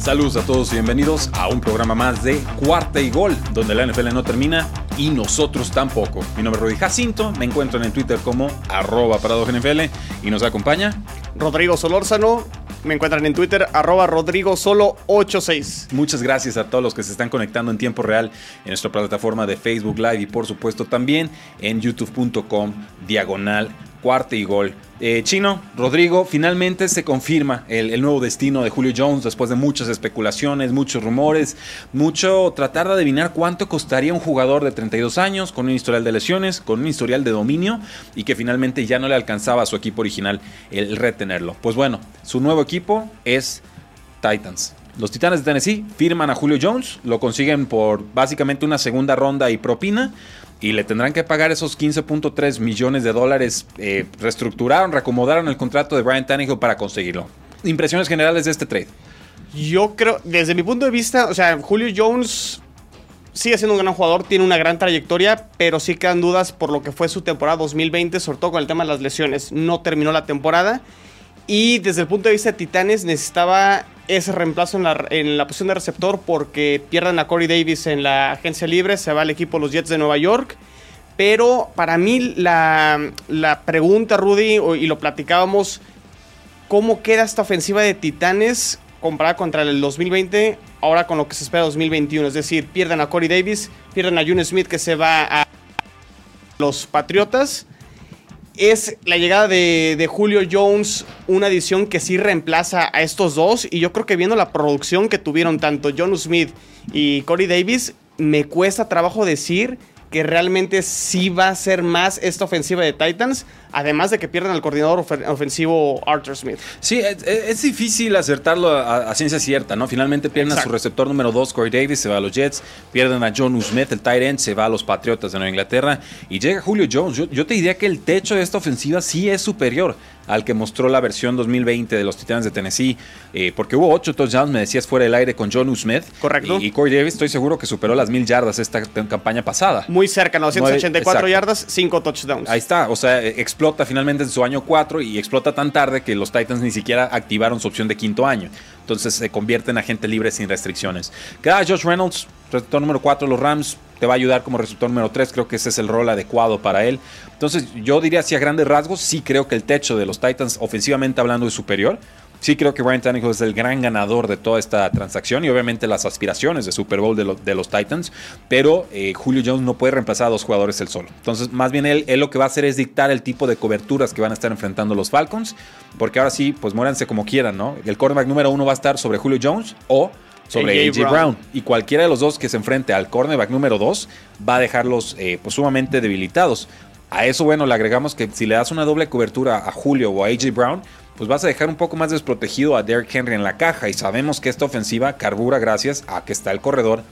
Saludos a todos y bienvenidos a un programa más de Cuarta y Gol, donde la NFL no termina y nosotros tampoco. Mi nombre es Rudy Jacinto, me encuentro en Twitter como arroba NFL y nos acompaña Rodrigo Solórzano. Me encuentran en Twitter, arroba Rodrigo Solo 86. Muchas gracias a todos los que se están conectando en tiempo real en nuestra plataforma de Facebook Live y por supuesto también en youtube.com diagonal cuarta y gol. Eh, Chino, Rodrigo, finalmente se confirma el, nuevo destino de Julio Jones después de muchas especulaciones, muchos rumores, mucho tratar de adivinar cuánto costaría un jugador de 32 años con un historial de lesiones, con un historial de dominio y que finalmente ya no le alcanzaba a su equipo original el retenerlo. Pues bueno, su nuevo equipo es Titans. Los Titanes de Tennessee firman a Julio Jones, lo consiguen por básicamente una segunda ronda y propina y le tendrán que pagar esos 15.3 millones de dólares. Eh, reestructuraron, reacomodaron el contrato de Brian Tannehill para conseguirlo. Impresiones generales de este trade. Yo creo, desde mi punto de vista, o sea, Julio Jones sigue siendo un gran jugador, tiene una gran trayectoria, pero sí quedan dudas por lo que fue su temporada 2020, sobre todo con el tema de las lesiones. No terminó la temporada. Y desde el punto de vista de Titanes necesitaba ese reemplazo en la, en la posición de receptor porque pierden a Corey Davis en la agencia libre, se va al equipo los Jets de Nueva York. Pero para mí la, la pregunta, Rudy, y lo platicábamos, ¿cómo queda esta ofensiva de Titanes comparada contra el 2020, ahora con lo que se espera 2021? Es decir, pierden a Corey Davis, pierden a June Smith que se va a los Patriotas es la llegada de, Julio Jones una adición que sí reemplaza a estos dos. Y yo creo que viendo la producción que tuvieron tanto John Smith y Corey Davis, me cuesta trabajo decir que realmente sí va a ser más esta ofensiva de Titans, además de que pierden al coordinador ofensivo Arthur Smith. Sí, es, difícil acertarlo a, ciencia cierta, ¿no? Finalmente pierden a su receptor número 2, Corey Davis, se va a los Jets, pierden a John Smith, el tight end, se va a los Patriotas de Nueva Inglaterra y llega Julio Jones. Yo, yo te diría que el techo de esta ofensiva sí es superior al que mostró la versión 2020 de los Titanes de Tennessee, eh, porque hubo ocho touchdowns, me decías, fuera del aire con John Smith. Correcto. Y, Corey Davis, estoy seguro que superó las mil yardas esta campaña pasada. Muy cerca, 984 yardas, cinco touchdowns. Ahí está, o sea, explota finalmente en su año 4 y explota tan tarde que los Titans ni siquiera activaron su opción de quinto año. Entonces se convierte en agente libre sin restricciones. Queda Josh Reynolds, receptor número 4 de los Rams, te va a ayudar como receptor número 3, creo que ese es el rol adecuado para él. Entonces yo diría si a grandes rasgos, sí creo que el techo de los Titans ofensivamente hablando es superior. Sí creo que Ryan Tannehill es el gran ganador de toda esta transacción y obviamente las aspiraciones de Super Bowl de, los Titans, pero eh, Julio Jones no puede reemplazar a dos jugadores él solo. Entonces, más bien él, él, lo que va a hacer es dictar el tipo de coberturas que van a estar enfrentando los Falcons, porque ahora sí, pues muéranse como quieran, ¿no? El cornerback número uno va a estar sobre Julio Jones o sobre AJ, Brown. Y cualquiera de los dos que se enfrente al cornerback número 2 va a dejarlos eh, pues, sumamente debilitados. A eso, bueno, le agregamos que si le das una doble cobertura a Julio o a AJ Brown, pues vas a dejar un poco más desprotegido a Derrick Henry en la caja. Y sabemos que esta ofensiva carbura gracias a que está el corredor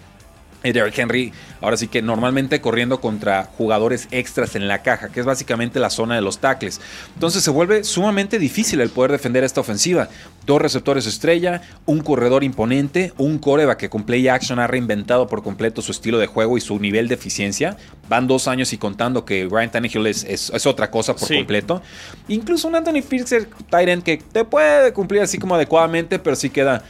Derrick Henry, ahora sí que normalmente corriendo contra jugadores extras en la caja, que es básicamente la zona de los tackles. Entonces se vuelve sumamente difícil el poder defender esta ofensiva. Dos receptores estrella, un corredor imponente, un coreback que con play action ha reinventado por completo su estilo de juego y su nivel de eficiencia. Van dos años y contando que Ryan Tannehill es, es, otra cosa por completo. Incluso un Anthony Fisher Tyrant que te puede cumplir así como adecuadamente, pero sí queda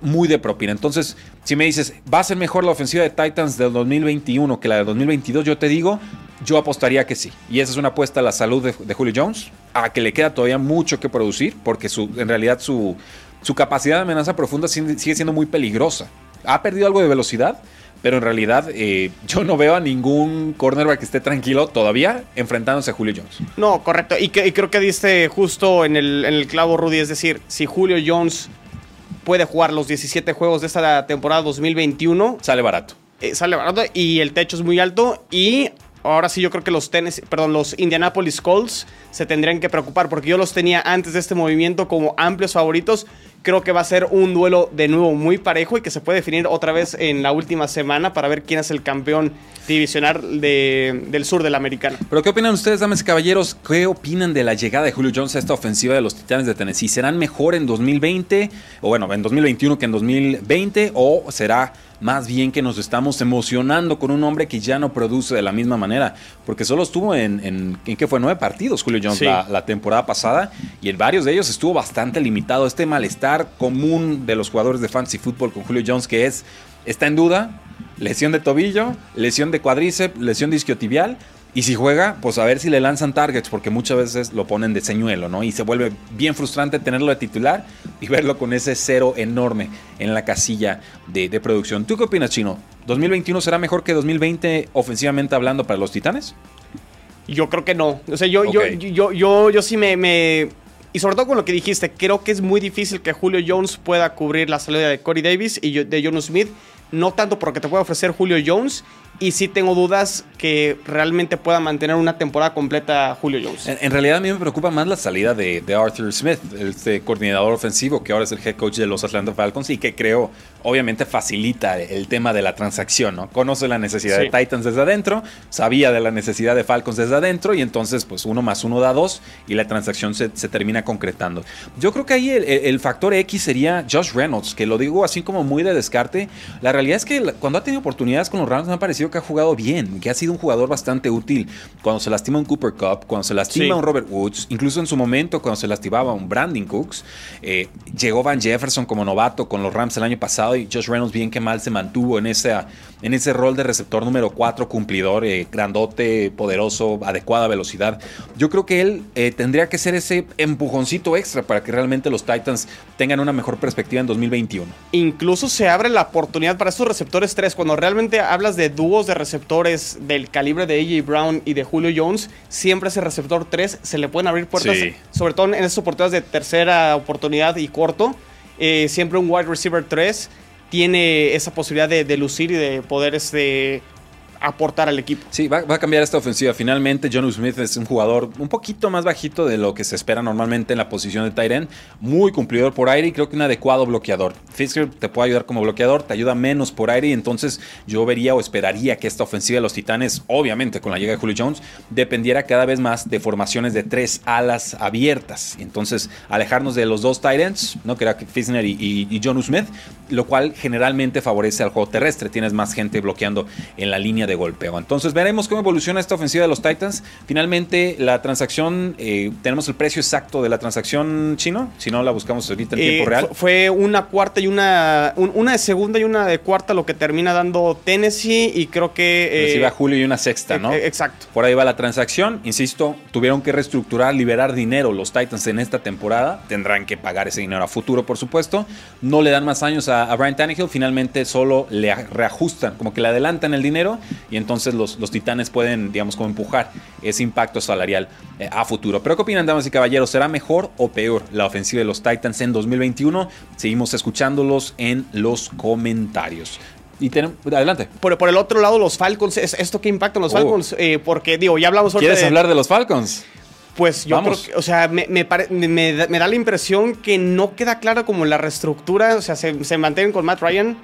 muy de propina. Entonces, si me dices, ¿va a ser mejor la ofensiva de Titans del 2021 que la del 2022? Yo te digo, yo apostaría que sí. Y esa es una apuesta a la salud de, Julio Jones, a que le queda todavía mucho que producir, porque su, en realidad su, su capacidad de amenaza profunda sigue siendo muy peligrosa. Ha perdido algo de velocidad, pero en realidad eh, yo no veo a ningún cornerback que esté tranquilo todavía enfrentándose a Julio Jones. No, correcto. Y, que, creo que diste justo en el, en el clavo, Rudy. Es decir, si Julio Jones puede jugar los 17 juegos de esta temporada 2021. Sale barato. Eh, sale barato y el techo es muy alto y ahora sí yo creo que los tenis, perdón, los Indianapolis Colts se tendrían que preocupar porque yo los tenía antes de este movimiento como amplios favoritos. Creo que va a ser un duelo de nuevo muy parejo y que se puede definir otra vez en la última semana para ver quién es el campeón divisional del sur de la americana. Pero ¿qué opinan ustedes, damas y caballeros? ¿Qué opinan de la llegada de Julio Jones a esta ofensiva de los Titanes de Tennessee? ¿Serán mejor en 2020 o bueno, en 2021 que en 2020 o será más bien que nos estamos emocionando con un hombre que ya no produce de la misma manera, porque solo estuvo en, en, ¿en qué fue? Nueve partidos Julio Jones la, la, temporada pasada y en varios de ellos estuvo bastante limitado. Este malestar común de los jugadores de fantasy fútbol con Julio Jones que es, está en duda, lesión de tobillo, lesión de cuádriceps, lesión de isquiotibial, y si juega, pues a ver si le lanzan targets, porque muchas veces lo ponen de señuelo, ¿no? Y se vuelve bien frustrante tenerlo de titular y verlo con ese cero enorme en la casilla de, de producción. ¿Tú qué opinas, Chino? ¿2021 será mejor que 2020 ofensivamente hablando para los Titanes? Yo creo que no. O sea, yo, okay. yo, yo, yo, yo, sí me, me, Y sobre todo con lo que dijiste, creo que es muy difícil que Julio Jones pueda cubrir la salida de Corey Davis y de John Smith. No tanto porque te puede ofrecer Julio Jones, y sí tengo dudas que realmente pueda mantener una temporada completa Julio Jones. En, en realidad a mí me preocupa más la salida de, de, Arthur Smith, este coordinador ofensivo que ahora es el head coach de los Atlanta Falcons y que creo obviamente facilita el tema de la transacción, ¿no? Conoce la necesidad sí. de Titans desde adentro, sabía de la necesidad de Falcons desde adentro y entonces pues uno más uno da dos y la transacción se, se termina concretando. Yo creo que ahí el, el, factor X sería Josh Reynolds, que lo digo así como muy de descarte. La realidad es que cuando ha tenido oportunidades con los Rams me ha parecido que ha jugado bien, que ha sido un jugador bastante útil. Cuando se lastima un Cooper Cup, cuando se lastima sí. un Robert Woods, incluso en su momento cuando se lastimaba un Brandon Cooks, eh, llegó Van Jefferson como novato con los Rams el año pasado y Josh Reynolds bien que mal se mantuvo en ese, en ese rol de receptor número 4, cumplidor, eh, grandote, poderoso, adecuada velocidad. Yo creo que él eh, tendría que ser ese empujoncito extra para que realmente los Titans tengan una mejor perspectiva en 2021. Incluso se abre la oportunidad para estos receptores 3, cuando realmente hablas de dúos de receptores del calibre de AJ Brown y de Julio Jones, siempre ese receptor 3 se le pueden abrir puertas, sí. sobre todo en esas oportunidades de tercera oportunidad y corto. Eh, siempre un wide receiver 3 tiene esa posibilidad de, de lucir y de poder este, aportar al equipo. Sí, va, a cambiar esta ofensiva. Finalmente, John Smith es un jugador un poquito más bajito de lo que se espera normalmente en la posición de Tyren. Muy cumplidor por aire y creo que un adecuado bloqueador. Fisker te puede ayudar como bloqueador, te ayuda menos por aire y entonces yo vería o esperaría que esta ofensiva de los Titanes, obviamente con la llegada de Julio Jones, dependiera cada vez más de formaciones de tres alas abiertas. Entonces alejarnos de los dos Tyrants, ¿no? que era Fisner y, y, Smith, lo cual generalmente favorece al juego terrestre. Tienes más gente bloqueando en la línea de golpeo. Entonces veremos cómo evoluciona esta ofensiva de los Titans. Finalmente la transacción, eh, tenemos el precio exacto de la transacción chino, si no la buscamos ahorita en eh, tiempo real. Fue una cuarta y una, un, una de segunda y una de cuarta lo que termina dando Tennessee y creo que... Eh, Recibe a Julio y una sexta, ¿no? exacto. Por ahí va la transacción. Insisto, tuvieron que reestructurar, liberar dinero los Titans en esta temporada. Tendrán que pagar ese dinero a futuro, por supuesto. No le dan más años a, a Brian Tannehill. Finalmente solo le reajustan, como que le adelantan el dinero y entonces los, los titanes pueden, digamos, como empujar ese impacto salarial eh, a futuro. Pero ¿qué opinan, damas y caballeros? ¿Será mejor o peor la ofensiva de los Titans en 2021? Seguimos escuchándolos en los comentarios. Y tenemos, adelante. Por, por, el otro lado, los Falcons, ¿esto qué impacta en los oh. Falcons? Eh, porque, digo, ya hablamos ¿Quieres de, hablar de los Falcons? Pues yo Vamos. creo que, o sea, me, me, me, me, da la impresión que no queda clara como la reestructura, o sea, se, se mantienen con Matt Ryan.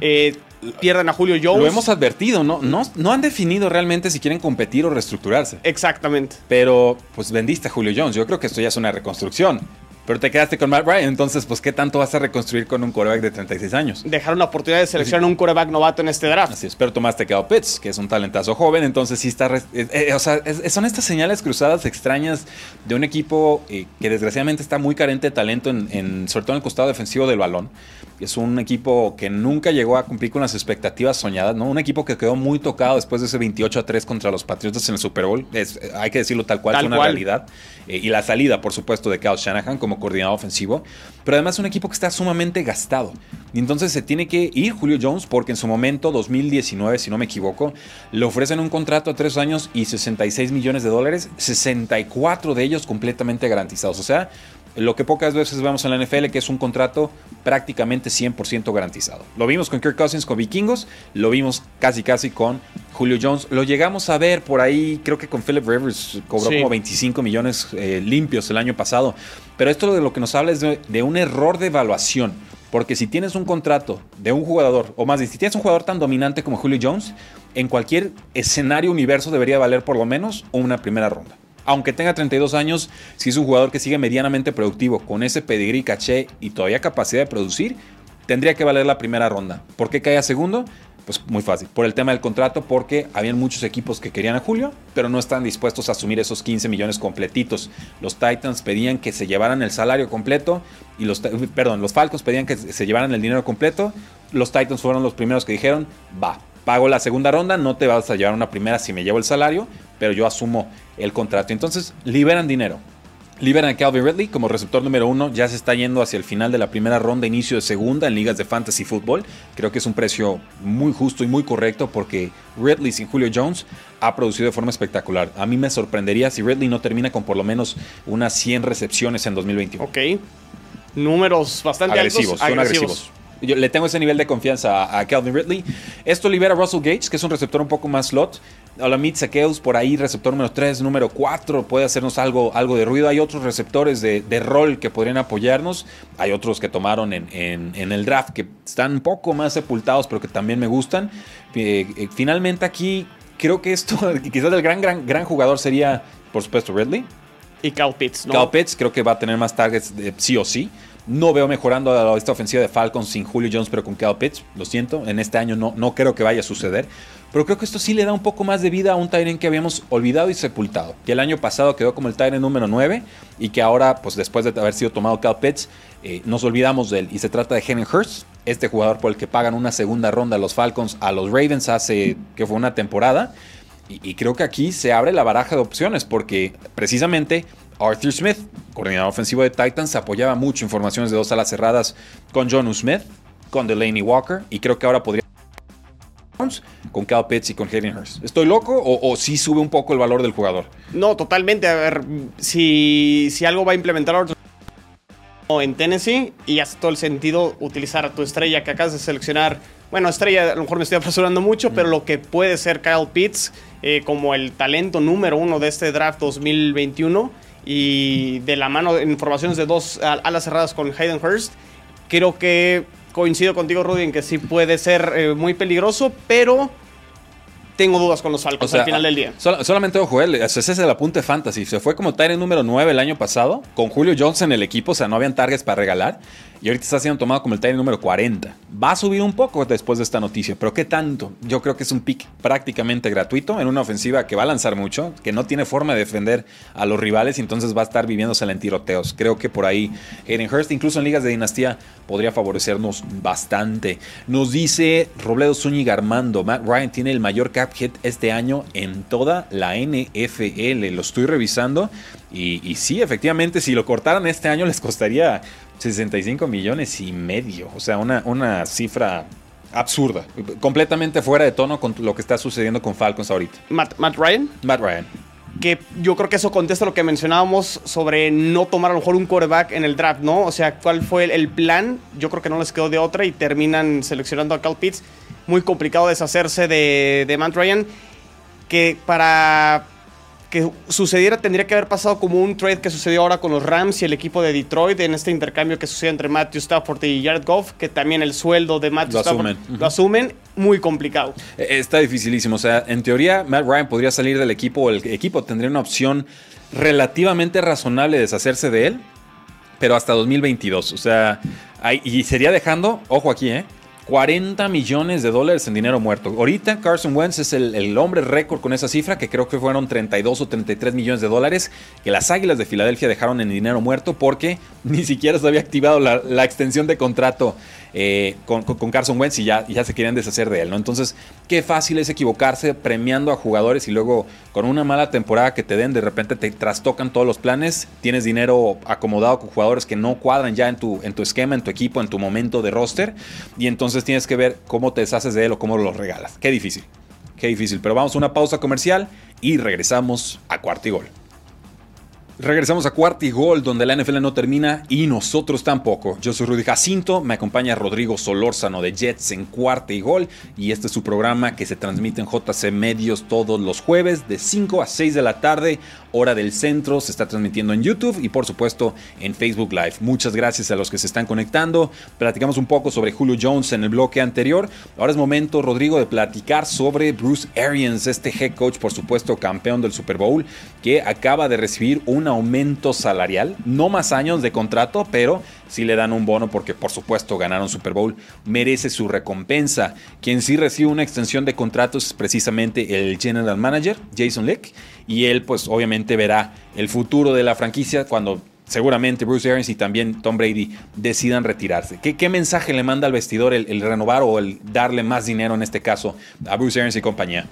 Eh, pierden a Julio Jones. Lo hemos advertido, ¿no? ¿no? No han definido realmente si quieren competir o reestructurarse. Exactamente. Pero, pues vendiste a Julio Jones. Yo creo que esto ya es una reconstrucción. Pero te quedaste con Matt Ryan, entonces, pues, ¿qué tanto vas a reconstruir con un coreback de 36 años? Dejar una oportunidad de seleccionar un coreback novato en este draft. Así es, pero tomaste Kyle Pitts, que es un talentazo joven, entonces sí está. Eh, eh, o sea, es, son estas señales cruzadas extrañas de un equipo eh, que desgraciadamente está muy carente de talento, en, en, sobre todo en el costado defensivo del balón. Es un equipo que nunca llegó a cumplir con las expectativas soñadas, ¿no? Un equipo que quedó muy tocado después de ese 28 a 3 contra los Patriotas en el Super Bowl. Es, hay que decirlo tal cual, tal es una cual. realidad. Eh, y la salida, por supuesto, de Kyle Shanahan como coordinador ofensivo. Pero además un equipo que está sumamente gastado. Y entonces se tiene que ir Julio Jones porque en su momento, 2019, si no me equivoco, le ofrecen un contrato a tres años y 66 millones de dólares, 64 de ellos completamente garantizados. O sea, lo que pocas veces vemos en la NFL, que es un contrato prácticamente 100% garantizado. Lo vimos con Kirk Cousins con Vikingos, lo vimos casi casi con Julio Jones. Lo llegamos a ver por ahí, creo que con Philip Rivers cobró como 25 millones eh, limpios el año pasado. Pero esto de lo que nos habla es de, un error de evaluación. Porque si tienes un contrato de un jugador, o más bien, si tienes un jugador tan dominante como Julio Jones, en cualquier escenario universo debería valer por lo menos una primera ronda. Aunque tenga 32 años, si es un jugador que sigue medianamente productivo, con ese pedigrí, caché y todavía capacidad de producir, tendría que valer la primera ronda. ¿Por qué cae a segundo? Pues muy fácil, por el tema del contrato, porque habían muchos equipos que querían a Julio, pero no están dispuestos a asumir esos 15 millones completitos. Los Titans pedían que se llevaran el salario completo y los, perdón, los Falcons pedían que se llevaran el dinero completo. Los Titans fueron los primeros que dijeron, va, pago la segunda ronda, no te vas a llevar una primera si me llevo el salario, pero yo asumo el contrato. Entonces liberan dinero. Liberan a Calvin Ridley como receptor número uno. Ya se está yendo hacia el final de la primera ronda, inicio de segunda en ligas de fantasy fútbol. Creo que es un precio muy justo y muy correcto porque Ridley sin Julio Jones ha producido de forma espectacular. A mí me sorprendería si Ridley no termina con por lo menos unas 100 recepciones en 2021. Ok. Números bastante agresivos, Son agresivos. Yo le tengo ese nivel de confianza a, Calvin Ridley. Esto libera a Russell Gates, que es un receptor un poco más slot. Olamid Saqueus por ahí, receptor número 3, número 4, puede hacernos algo, algo de ruido. Hay otros receptores de, rol que podrían apoyarnos. Hay otros que tomaron en, el draft que están un poco más sepultados, pero que también me gustan. Eh, eh, finalmente aquí creo que esto, quizás el gran, gran, gran jugador sería, por supuesto, Ridley. Y Cal Pitts, ¿no? Cal Pitts creo que va a tener más targets sí o sí. No veo mejorando esta ofensiva de Falcons sin Julio Jones, pero con Cal Pitts. Lo siento, en este año no, no creo que vaya a suceder. Pero creo que esto sí le da un poco más de vida a un Tyrant que habíamos olvidado y sepultado. Que el año pasado quedó como el Tyrant número 9 y que ahora, pues después de haber sido tomado Cal Pitts, eh, nos olvidamos de él. Y se trata de Henry Hurst, este jugador por el que pagan una segunda ronda a los Falcons a los Ravens hace que fue una temporada. Y creo que aquí se abre la baraja de opciones porque precisamente Arthur Smith, coordinador ofensivo de Titans, apoyaba mucho informaciones de dos alas cerradas con John Smith, con Delaney Walker, y creo que ahora podría con Cal Pitts y con Hayden Hurst. ¿Estoy loco o, sí sube un poco el valor del jugador? No, totalmente. A ver, si, si algo va a implementar en Tennessee y hace todo el sentido utilizar a tu estrella que acabas de seleccionar. Bueno, estrella, a lo mejor me estoy apresurando mucho, pero lo que puede ser Kyle Pitts eh, como el talento número uno de este draft 2021 y de la mano en formaciones de dos alas cerradas con Hayden Hurst, creo que coincido contigo, Rudy, en que sí puede ser eh, muy peligroso, pero tengo dudas con los Falcons al final del día. solamente ojo, ese es el apunte fantasy. Se fue como Tyrant número 9 el año pasado, con Julio Jones en el equipo, o sea, no habían targets para regalar. Y ahorita está siendo tomado como el Tyrant número 40. Va a subir un poco después de esta noticia, pero ¿qué tanto? Yo creo que es un pick prácticamente gratuito en una ofensiva que va a lanzar mucho, que no tiene forma de defender a los rivales y entonces va a estar viviéndose en tiroteos. Creo que por ahí Hayden Hurst, incluso en ligas de dinastía, podría favorecernos bastante. Nos dice Robledo Zúñiga Armando, Matt Ryan tiene el mayor cap hit este año en toda la NFL. Lo estoy revisando y, y sí, efectivamente, si lo cortaran este año les costaría 65 millones y medio. O sea, una, una cifra absurda. Completamente fuera de tono con lo que está sucediendo con Falcons ahorita. Matt, Ryan. Matt Ryan. Que yo creo que eso contesta lo que mencionábamos sobre no tomar a lo mejor un quarterback en el draft, ¿no? O sea, ¿cuál fue el, plan? Yo creo que no les quedó de otra y terminan seleccionando a Cal Pitts. Muy complicado deshacerse de, de Matt Ryan. Que para que sucediera tendría que haber pasado como un trade que sucedió ahora con los Rams y el equipo de Detroit en este intercambio que sucede entre Matthew Stafford y Jared Goff, que también el sueldo de Matthew Stafford lo asumen, muy complicado. E, está dificilísimo, o sea, en teoría Matt Ryan podría salir del equipo o el equipo tendría una opción relativamente razonable de deshacerse de él, pero hasta 2022, o sea, y sería dejando, ojo aquí, ¿eh? 40 millones de dólares en dinero muerto. Ahorita Carson Wentz es el, hombre récord con esa cifra, que creo que fueron 32 o 33 millones de dólares, que las Águilas de Filadelfia dejaron en dinero muerto porque ni siquiera se había activado la extensión de contrato eh, con, Carson Wentz y ya, se querían deshacer de él, ¿no? Entonces, qué fácil es equivocarse premiando a jugadores y luego con una mala temporada que te den, de repente te trastocan todos los planes, tienes dinero acomodado con jugadores que no cuadran ya en tu, en tu esquema, en tu equipo, en tu momento de roster, y entonces tienes que ver cómo te deshaces de él o cómo los regalas. Qué difícil, qué difícil. Pero vamos a una pausa comercial y regresamos a cuarto y gol. Regresamos a cuarto y gol, donde la NFL no termina y nosotros tampoco. Yo soy Rudy Jacinto, me acompaña Rodrigo Solórzano de Jets en cuarto y gol, y este es su programa que se transmite en JC Medios todos los jueves de 5 a 6 de la tarde, hora del centro. Se está transmitiendo en YouTube y, por supuesto, en Facebook Live. Muchas gracias a los que se están conectando. Platicamos un poco sobre Julio Jones en el bloque anterior. Ahora es momento, Rodrigo, de platicar sobre Bruce Arians, este head coach, por supuesto, campeón del Super Bowl, que acaba de recibir un aumento salarial, no más años de contrato, pero si le dan un bono porque por supuesto ganaron Super Bowl, merece su recompensa. Quien sí recibe una extensión de contratos es precisamente el general manager, Jason Lick, y él pues obviamente verá el futuro de la franquicia cuando seguramente Bruce Arians y también Tom Brady decidan retirarse. ¿Qué, qué mensaje le manda al vestidor el, el, renovar o el darle más dinero en este caso a Bruce Arians y compañía?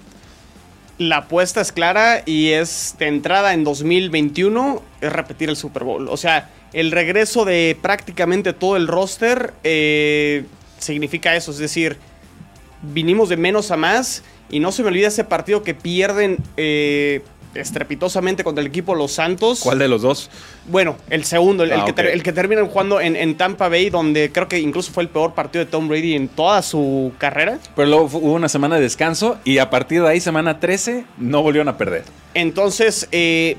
la apuesta es clara y es de entrada en 2021 es repetir el Super Bowl. O sea, el regreso de prácticamente todo el roster eh, significa eso. Es decir, vinimos de menos a más y no se me olvida ese partido que pierden eh, estrepitosamente contra el equipo Los Santos. ¿Cuál de los dos? Bueno, el segundo, el, ah, que, okay. el que, terminan jugando en, en, Tampa Bay, donde creo que incluso fue el peor partido de Tom Brady en toda su carrera. Pero luego hubo una semana de descanso y a partir de ahí, semana 13, no volvieron a perder. Entonces, eh,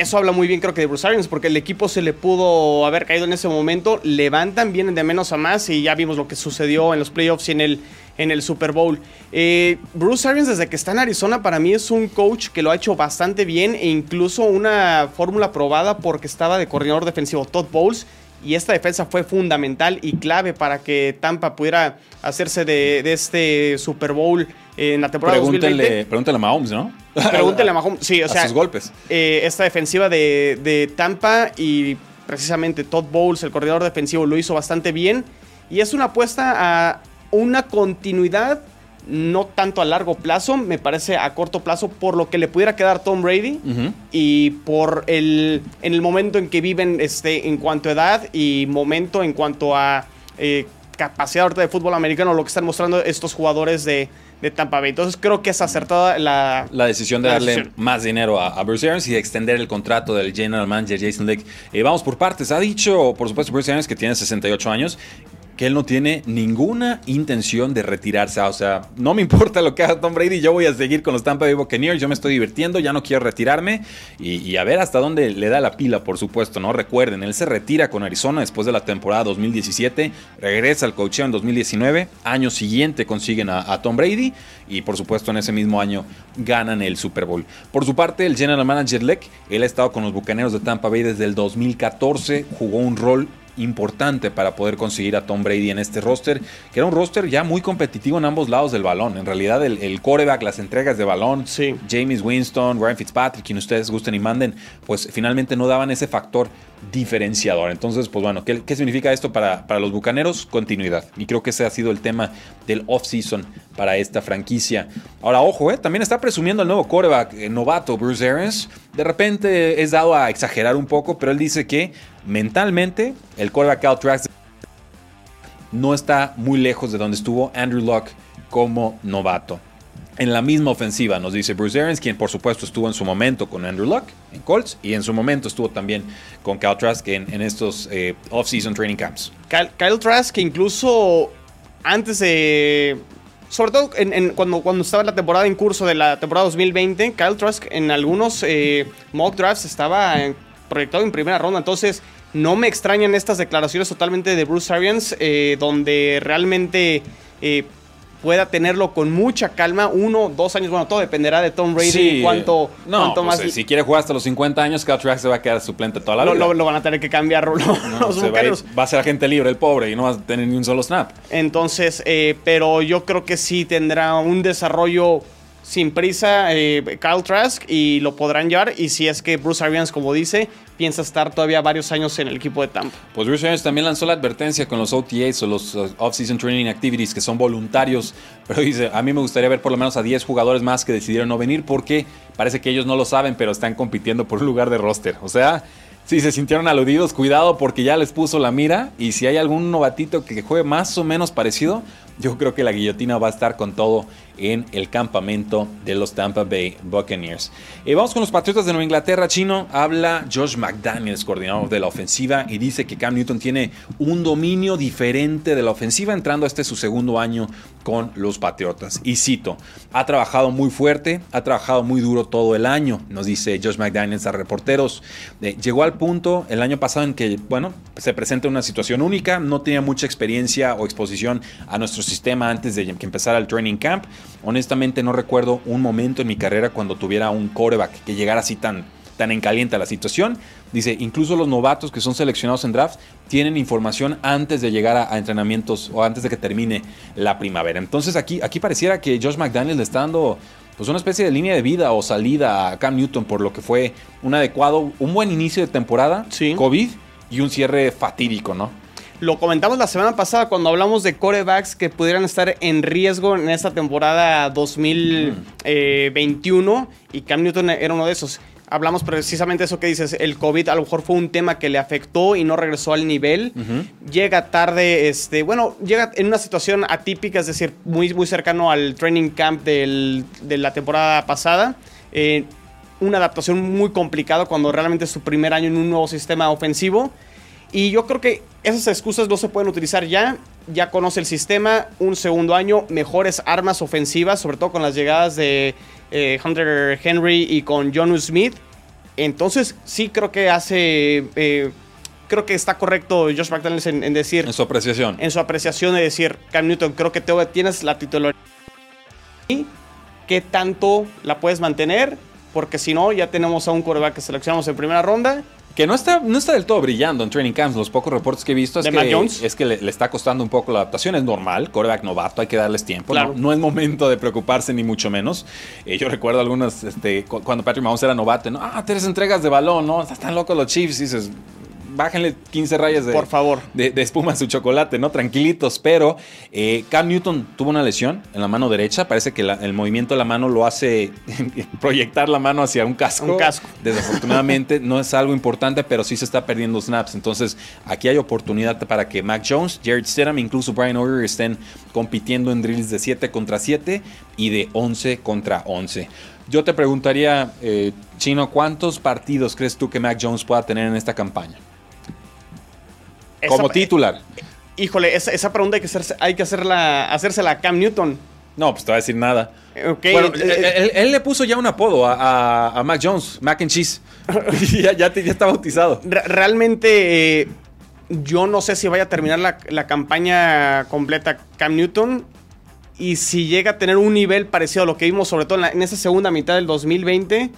eso habla muy bien creo que de Bruce Arians, porque el equipo se le pudo haber caído en ese momento, levantan, vienen de menos a más y ya vimos lo que sucedió en los playoffs y en el, en el Super Bowl. Eh, Bruce Arians desde que está en Arizona para mí es un coach que lo ha hecho bastante bien e incluso una fórmula probada porque estaba de coordinador defensivo Todd Bowles y esta defensa fue fundamental y clave para que Tampa pudiera hacerse de, de este Super Bowl en la temporada pregúntenle, 2020. Pregúntenle a Mahomes, ¿no? Pregúntenle a Mahomes, sí, o a sea, sus golpes. Eh, esta defensiva de, de Tampa y precisamente Todd Bowles, el coordinador defensivo, lo hizo bastante bien y es una apuesta a una continuidad no tanto a largo plazo, me parece a corto plazo por lo que le pudiera quedar Tom Brady uh -huh. y por el en el momento en que viven este en cuanto a edad y momento en cuanto a eh, capacidad ahorita de fútbol americano, lo que están mostrando estos jugadores de, de Tampa Bay. Entonces creo que es acertada la, la decisión de la darle decisión. más dinero a, a, Bruce Arians y de extender el contrato del general manager Jason Lick. Eh, vamos por partes. Ha dicho, por supuesto, Bruce Arians que tiene 68 años que él no tiene ninguna intención de retirarse. O sea, no me importa lo que haga Tom Brady, yo voy a seguir con los Tampa Bay Buccaneers, yo me estoy divirtiendo, ya no quiero retirarme y, y, a ver hasta dónde le da la pila, por supuesto, ¿no? Recuerden, él se retira con Arizona después de la temporada 2017, regresa al coacheo en 2019, año siguiente consiguen a, a Tom Brady y por supuesto en ese mismo año ganan el Super Bowl. Por su parte, el general manager Leck, él ha estado con los Bucaneros de Tampa Bay desde el 2014, jugó un rol importante para poder conseguir a Tom Brady en este roster, que era un roster ya muy competitivo en ambos lados del balón. En realidad, el, el coreback, las entregas de balón, sí. James Winston, Ryan Fitzpatrick, quien ustedes gusten y manden, pues finalmente no daban ese factor diferenciador. Entonces, pues bueno, ¿qué, qué significa esto para, para, los bucaneros? Continuidad. Y creo que ese ha sido el tema del off-season para esta franquicia. Ahora, ojo, ¿eh? también está presumiendo el nuevo coreback eh, novato, Bruce Arians. De repente es dado a exagerar un poco, pero él dice que mentalmente el coreback Cal Trask no está muy lejos de donde estuvo Andrew Luck como novato en la misma ofensiva, nos dice Bruce Arians, quien por supuesto estuvo en su momento con Andrew Luck en Colts y en su momento estuvo también con Kyle Trask en, en estos eh, off-season training camps. Kyle, Kyle, Trask, incluso antes de. Sobre todo en, cuando, cuando estaba la temporada en curso de la temporada 2020, Kyle Trask en algunos eh, mock drafts estaba proyectado en primera ronda. Entonces, no me extrañan estas declaraciones totalmente de Bruce Arians, eh, donde realmente pueda tenerlo con mucha calma. Uno, dos años, bueno, todo dependerá de Tom Brady. Sí. Cuánto, no, cuánto pues, más. eh, Si quiere jugar hasta los 50 años, Kyle Trask se va a quedar suplente toda la lo, vida. lo, lo, van a tener que cambiar lo, no, los va, a ir, va, a ser agente libre el pobre y no va a tener ni un solo snap. Entonces, eh, pero yo creo que sí tendrá un desarrollo sin prisa eh, Trask y lo podrán llevar. Y si es que Bruce Arians, como dice, piensa estar todavía varios años en el equipo de Tampa. Pues Bruce Arians también lanzó la advertencia con los OTAs o los uh, Off-Season Training Activities que son voluntarios. Pero dice, a mí me gustaría ver por lo menos a 10 jugadores más que decidieron no venir porque parece que ellos no lo saben, pero están compitiendo por un lugar de roster. O sea, si se sintieron aludidos, cuidado porque ya les puso la mira. Y si hay algún novatito que juegue más o menos parecido, yo creo que la guillotina va a estar con todo en el campamento de los Tampa Bay Buccaneers. Eh, vamos con los Patriotas de Nueva Inglaterra. Chino habla Josh McDaniels, coordinador de la ofensiva, y dice que Cam Newton tiene un dominio diferente de la ofensiva entrando a este su segundo año con los Patriotas. Y cito, ha trabajado muy fuerte, ha trabajado muy duro todo el año, nos dice Josh McDaniels a reporteros. Eh, llegó al punto el año pasado en que, bueno, se presenta una situación única, no tenía mucha experiencia o exposición a nuestro sistema antes de que empezara el training camp. Honestamente no recuerdo un momento en mi carrera cuando tuviera un coreback que llegara así tan, tan en caliente a la situación. Dice, incluso los novatos que son seleccionados en drafts tienen información antes de llegar a, entrenamientos o antes de que termine la primavera. Entonces aquí, aquí pareciera que Josh McDaniels le está dando pues una especie de línea de vida o salida a Cam Newton por lo que fue un adecuado, un buen inicio de temporada, COVID y un cierre fatídico, ¿no? Lo comentamos la semana pasada cuando hablamos de corebacks que pudieran estar en riesgo en esta temporada 2021 y Cam Newton era uno de esos. Hablamos precisamente de eso que dices, el COVID a lo mejor fue un tema que le afectó y no regresó al nivel. Llega tarde, este, bueno, llega en una situación atípica, es decir, muy, muy cercano al training camp de la temporada pasada. Eh, una adaptación muy complicada cuando realmente es su primer año en un nuevo sistema ofensivo. Y yo creo que esas excusas no se pueden utilizar ya. Ya conoce el sistema, un segundo año, mejores armas ofensivas, sobre todo con las llegadas de eh, Hunter Henry y con John Smith. Entonces sí creo que hace... Eh, creo que está correcto Josh McDaniels en, decir... En su apreciación. En su apreciación de decir, Cam Newton, creo que te, tienes la titularidad. ¿Y qué tanto la puedes mantener? Porque si no, ya tenemos a un quarterback que seleccionamos en primera ronda que no está, no está del todo brillando en training camps. Los pocos reportes que he visto es que, es que le, está costando un poco la adaptación. Es normal, coreback novato, hay que darles tiempo. No, es momento de preocuparse, ni mucho menos. Eh, yo recuerdo algunos, este, cuando Patrick Mahomes era novato, ¿no? ah, tres entregas de balón, ¿no? Están locos los Chiefs. Y dices, bájenle 15 rayas de, Por favor. de, espuma a su chocolate, ¿no? Tranquilitos. Pero eh, Cam Newton tuvo una lesión en la mano derecha. Parece que el movimiento de la mano lo hace proyectar la mano hacia un casco. Un casco. Desafortunadamente no es algo importante, pero sí se está perdiendo snaps. Entonces aquí hay oportunidad para que Mac Jones, Jared Stidham, incluso Brian Hoyer estén compitiendo en drills de 7 contra 7 y de 11 contra 11. Yo te preguntaría, eh, Chino, ¿cuántos partidos crees tú que Mac Jones pueda tener en esta campaña? Como titular. Híjole, esa, pregunta hay que, hacerse, hay que hacerla, hacérsela a Cam Newton. No, pues te va a decir nada. Bueno, eh, él, le puso ya un apodo a, Mac Jones, Mac and Cheese. ya, ya, está bautizado. realmente, eh, yo no sé si vaya a terminar la, campaña completa Cam Newton. Y si llega a tener un nivel parecido a lo que vimos, sobre todo en, en esa segunda mitad del 2020,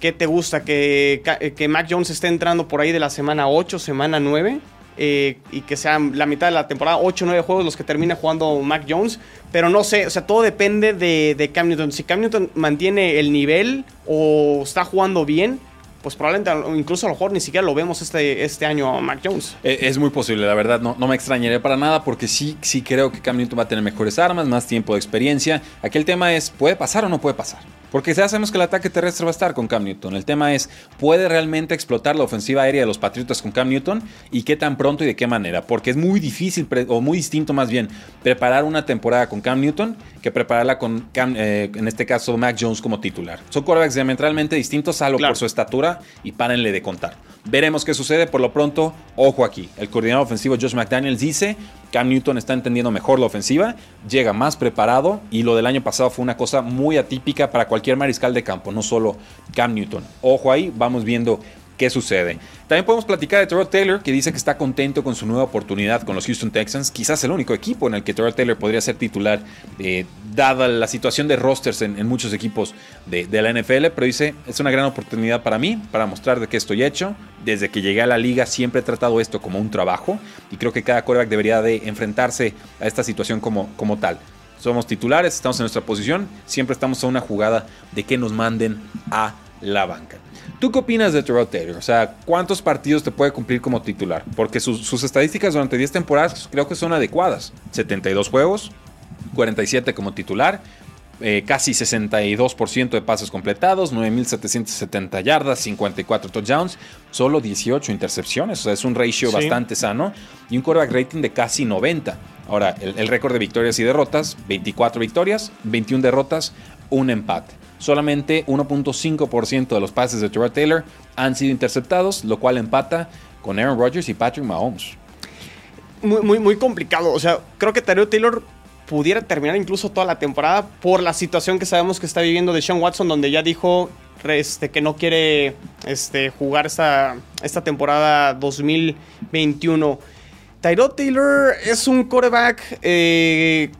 ¿qué te gusta? ¿Que, ¿Que Mac Jones esté entrando por ahí de la semana 8, semana 9? Eh, y que sean la mitad de la temporada, 8 o 9 juegos los que termine jugando Mac Jones. Pero no sé, o sea, todo depende de, de, Cam Newton. Si Cam Newton mantiene el nivel o está jugando bien, pues probablemente incluso a lo mejor ni siquiera lo vemos este, este año a Mac Jones. Eh, es muy posible, la verdad, no, no me extrañaría para nada porque sí, sí creo que Cam Newton va a tener mejores armas, más tiempo de experiencia. Aquí el tema es, ¿puede pasar o no puede pasar? Porque ya sabemos que el ataque terrestre va a estar con Cam Newton. El tema es, ¿puede realmente explotar la ofensiva aérea de los Patriotas con Cam Newton? ¿Y qué tan pronto y de qué manera? Porque es muy difícil, o muy distinto más bien, preparar una temporada con Cam Newton que prepararla con, eh, en este caso, Mac Jones como titular. Son quarterbacks diametralmente distintos, salvo por su estatura, y párenle de contar. Veremos qué sucede. Por lo pronto, ojo aquí. El coordinador ofensivo Josh McDaniels dice Cam Newton está entendiendo mejor la ofensiva, llega más preparado y lo del año pasado fue una cosa muy atípica para cualquier mariscal de campo, no solo Cam Newton. Ojo ahí, vamos viendo qué sucede. También podemos platicar de Terrell Taylor, que dice que está contento con su nueva oportunidad con los Houston Texans. Quizás el único equipo en el que Terrell Taylor podría ser titular, eh, dada la situación de rosters en, muchos equipos de, la NFL. Pero dice, es una gran oportunidad para mí, para mostrar de qué estoy hecho. Desde que llegué a la liga siempre he tratado esto como un trabajo. Y creo que cada quarterback debería de enfrentarse a esta situación como, como tal. Somos titulares, estamos en nuestra posición, siempre estamos a una jugada de que nos manden a la banca. ¿Tú qué opinas de Terrell Taylor? O sea, ¿cuántos partidos te puede cumplir como titular? Porque sus, estadísticas durante 10 temporadas creo que son adecuadas. 72 juegos, 47 como titular, eh, casi 62% de pases completados, 9.770 yardas, 54 touchdowns, solo 18 intercepciones. O sea, es un ratio Sí. bastante sano y un quarterback rating de casi 90. Ahora, el, el récord de victorias y derrotas, 24 victorias, 21 derrotas, un empate. Solamente 1.5% de los pases de Tyrod Taylor han sido interceptados, lo cual empata con Aaron Rodgers y Patrick Mahomes. muy, muy, muy complicado. O sea, creo que Tyrell Taylor pudiera terminar incluso toda la temporada por la situación que sabemos que está viviendo de Sean Watson, donde ya dijo este, que no quiere este, jugar esta, esta temporada 2021. Tyrod Taylor es un quarterback eh,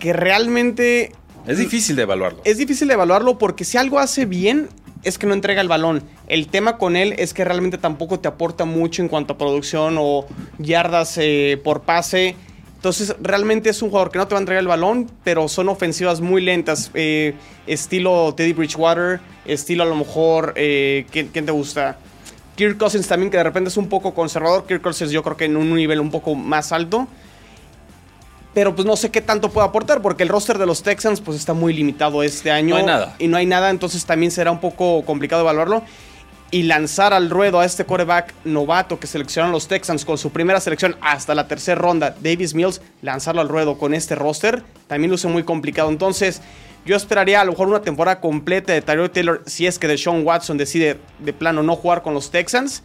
que realmente Es difícil de evaluarlo. es difícil de evaluarlo porque si algo hace bien es que no entrega el balón. El tema con él es que realmente tampoco te aporta mucho en cuanto a producción o yardas eh, por pase. Entonces realmente es un jugador que no te va a entregar el balón, pero son ofensivas muy lentas. eh, estilo Teddy Bridgewater, estilo a lo mejor, eh, ¿quién, quién te gusta? Kirk Cousins también, que de repente es un poco conservador. Kirk Cousins yo creo que en un nivel un poco más alto. Pero pues no sé qué tanto puede aportar porque el roster de los Texans pues está muy limitado este año. No hay nada. Y no hay nada, entonces también será un poco complicado evaluarlo. Y lanzar al ruedo a este quarterback novato que seleccionaron los Texans con su primera selección hasta la tercera ronda, Davis Mills, lanzarlo al ruedo con este roster, también luce muy complicado. Entonces, yo esperaría a lo mejor una temporada completa de Tyrod Taylor si es que Deshaun Watson decide de plano no jugar con los Texans.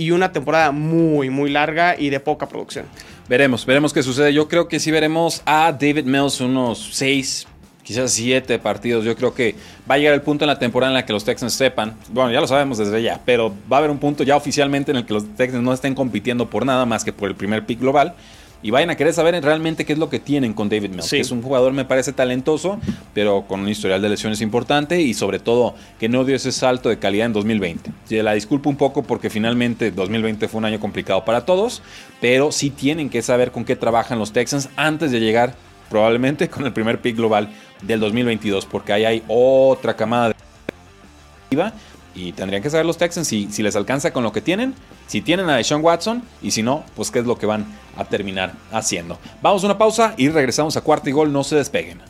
Y una temporada muy, muy larga y de poca producción. Veremos, veremos qué sucede. Yo creo que sí veremos a David Mills unos 6, quizás 7 partidos. Yo creo que va a llegar el punto en la temporada en la que los Texans sepan, bueno, ya lo sabemos desde ya, pero va a haber un punto ya oficialmente en el que los Texans no estén compitiendo por nada más que por el primer pick global. Y vayan a querer saber realmente qué es lo que tienen con David Mills. Sí. Que es un jugador, me parece talentoso, pero con un historial de lesiones importante y sobre todo que no dio ese salto de calidad en 2020. Y la disculpo un poco porque finalmente 2020 fue un año complicado para todos, pero sí tienen que saber con qué trabajan los Texans antes de llegar probablemente con el primer pick global del 2022, porque ahí hay otra camada de y tendrían que saber los Texans si, si les alcanza con lo que tienen, si tienen a Deshaun Watson y si no, pues qué es lo que van a terminar haciendo. Vamos a una pausa y regresamos a cuarta y gol, no se despeguen.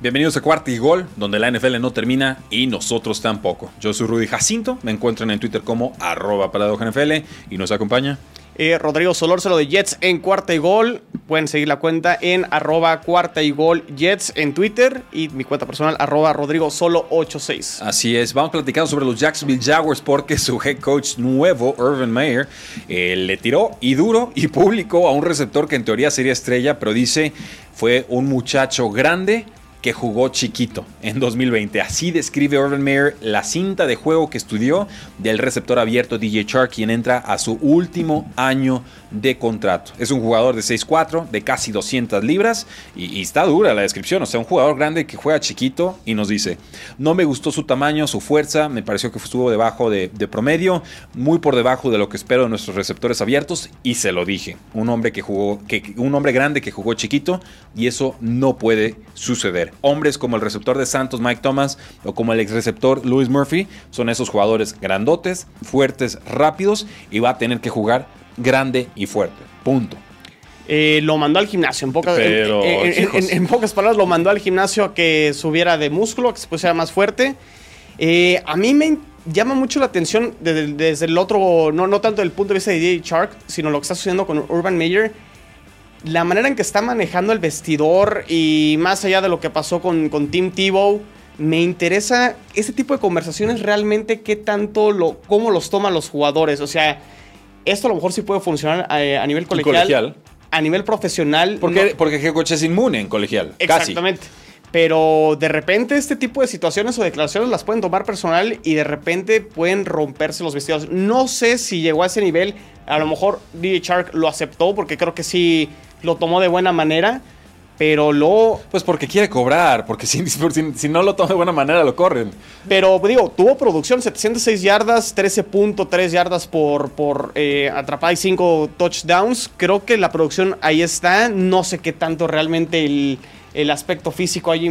Bienvenidos a Cuarta y Gol, donde la NFL no termina y nosotros tampoco. Yo soy Rudy Jacinto, me encuentran en Twitter como arroba NFL y nos acompaña. Eh, Rodrigo Solórzalo de Jets en cuarta y gol. Pueden seguir la cuenta en arroba cuarta y gol Jets en Twitter y mi cuenta personal arroba Rodrigo Solo 86. Así es, vamos platicando sobre los Jacksonville Jaguars porque su head coach nuevo, Irvin Mayer, eh, le tiró y duro y público a un receptor que en teoría sería estrella, pero dice fue un muchacho grande que jugó chiquito en 2020. Así describe Urban Meyer la cinta de juego que estudió del receptor abierto DJ Chark, quien entra a su último año de contrato. Es un jugador de 6'4, de casi 200 libras, y, está dura la descripción. O sea, un jugador grande que juega chiquito y nos dice: No me gustó su tamaño, su fuerza, me pareció que estuvo debajo de, promedio, muy por debajo de lo que espero de nuestros receptores abiertos, y se lo dije. Un hombre que jugó, un hombre grande que jugó chiquito, y eso no puede suceder. Hombres como el receptor de Santos, Mike Thomas, o como el ex receptor Louis Murphy, son esos jugadores grandotes, fuertes, rápidos, y va a tener que jugar grande y fuerte. Punto. Eh, lo mandó al gimnasio. En, poca, Pero, en, en, en, en, pocas palabras, lo mandó al gimnasio a que subiera de músculo, a que se pusiera más fuerte. Eh, a mí me llama mucho la atención desde, desde, el otro, no, no tanto del punto de vista de DJ Shark, sino lo que está sucediendo con Urban Meyer. La manera en que está manejando el vestidor y más allá de lo que pasó con, con Tim Tebow, me interesa ese tipo de conversaciones realmente qué tanto lo, cómo los toman los jugadores. O sea, esto a lo mejor sí puede funcionar a, a nivel colegial, colegial, A nivel profesional. Porque, no. porque el coach es inmune en colegial. Exactamente. Casi. Pero de repente este tipo de situaciones o declaraciones las pueden tomar personal y de repente pueden romperse los vestidos. No sé si llegó a ese nivel. A lo mejor DJ Shark lo aceptó porque creo que sí lo tomó de buena manera. Pero lo. Pues porque quiere cobrar, porque si, si, si, no lo toma de buena manera lo corren. Pero digo, tuvo producción: 706 yardas, 13.3 yardas por, por eh, atrapada y 5 touchdowns. Creo que la producción ahí está. No sé qué tanto realmente el, el aspecto físico haya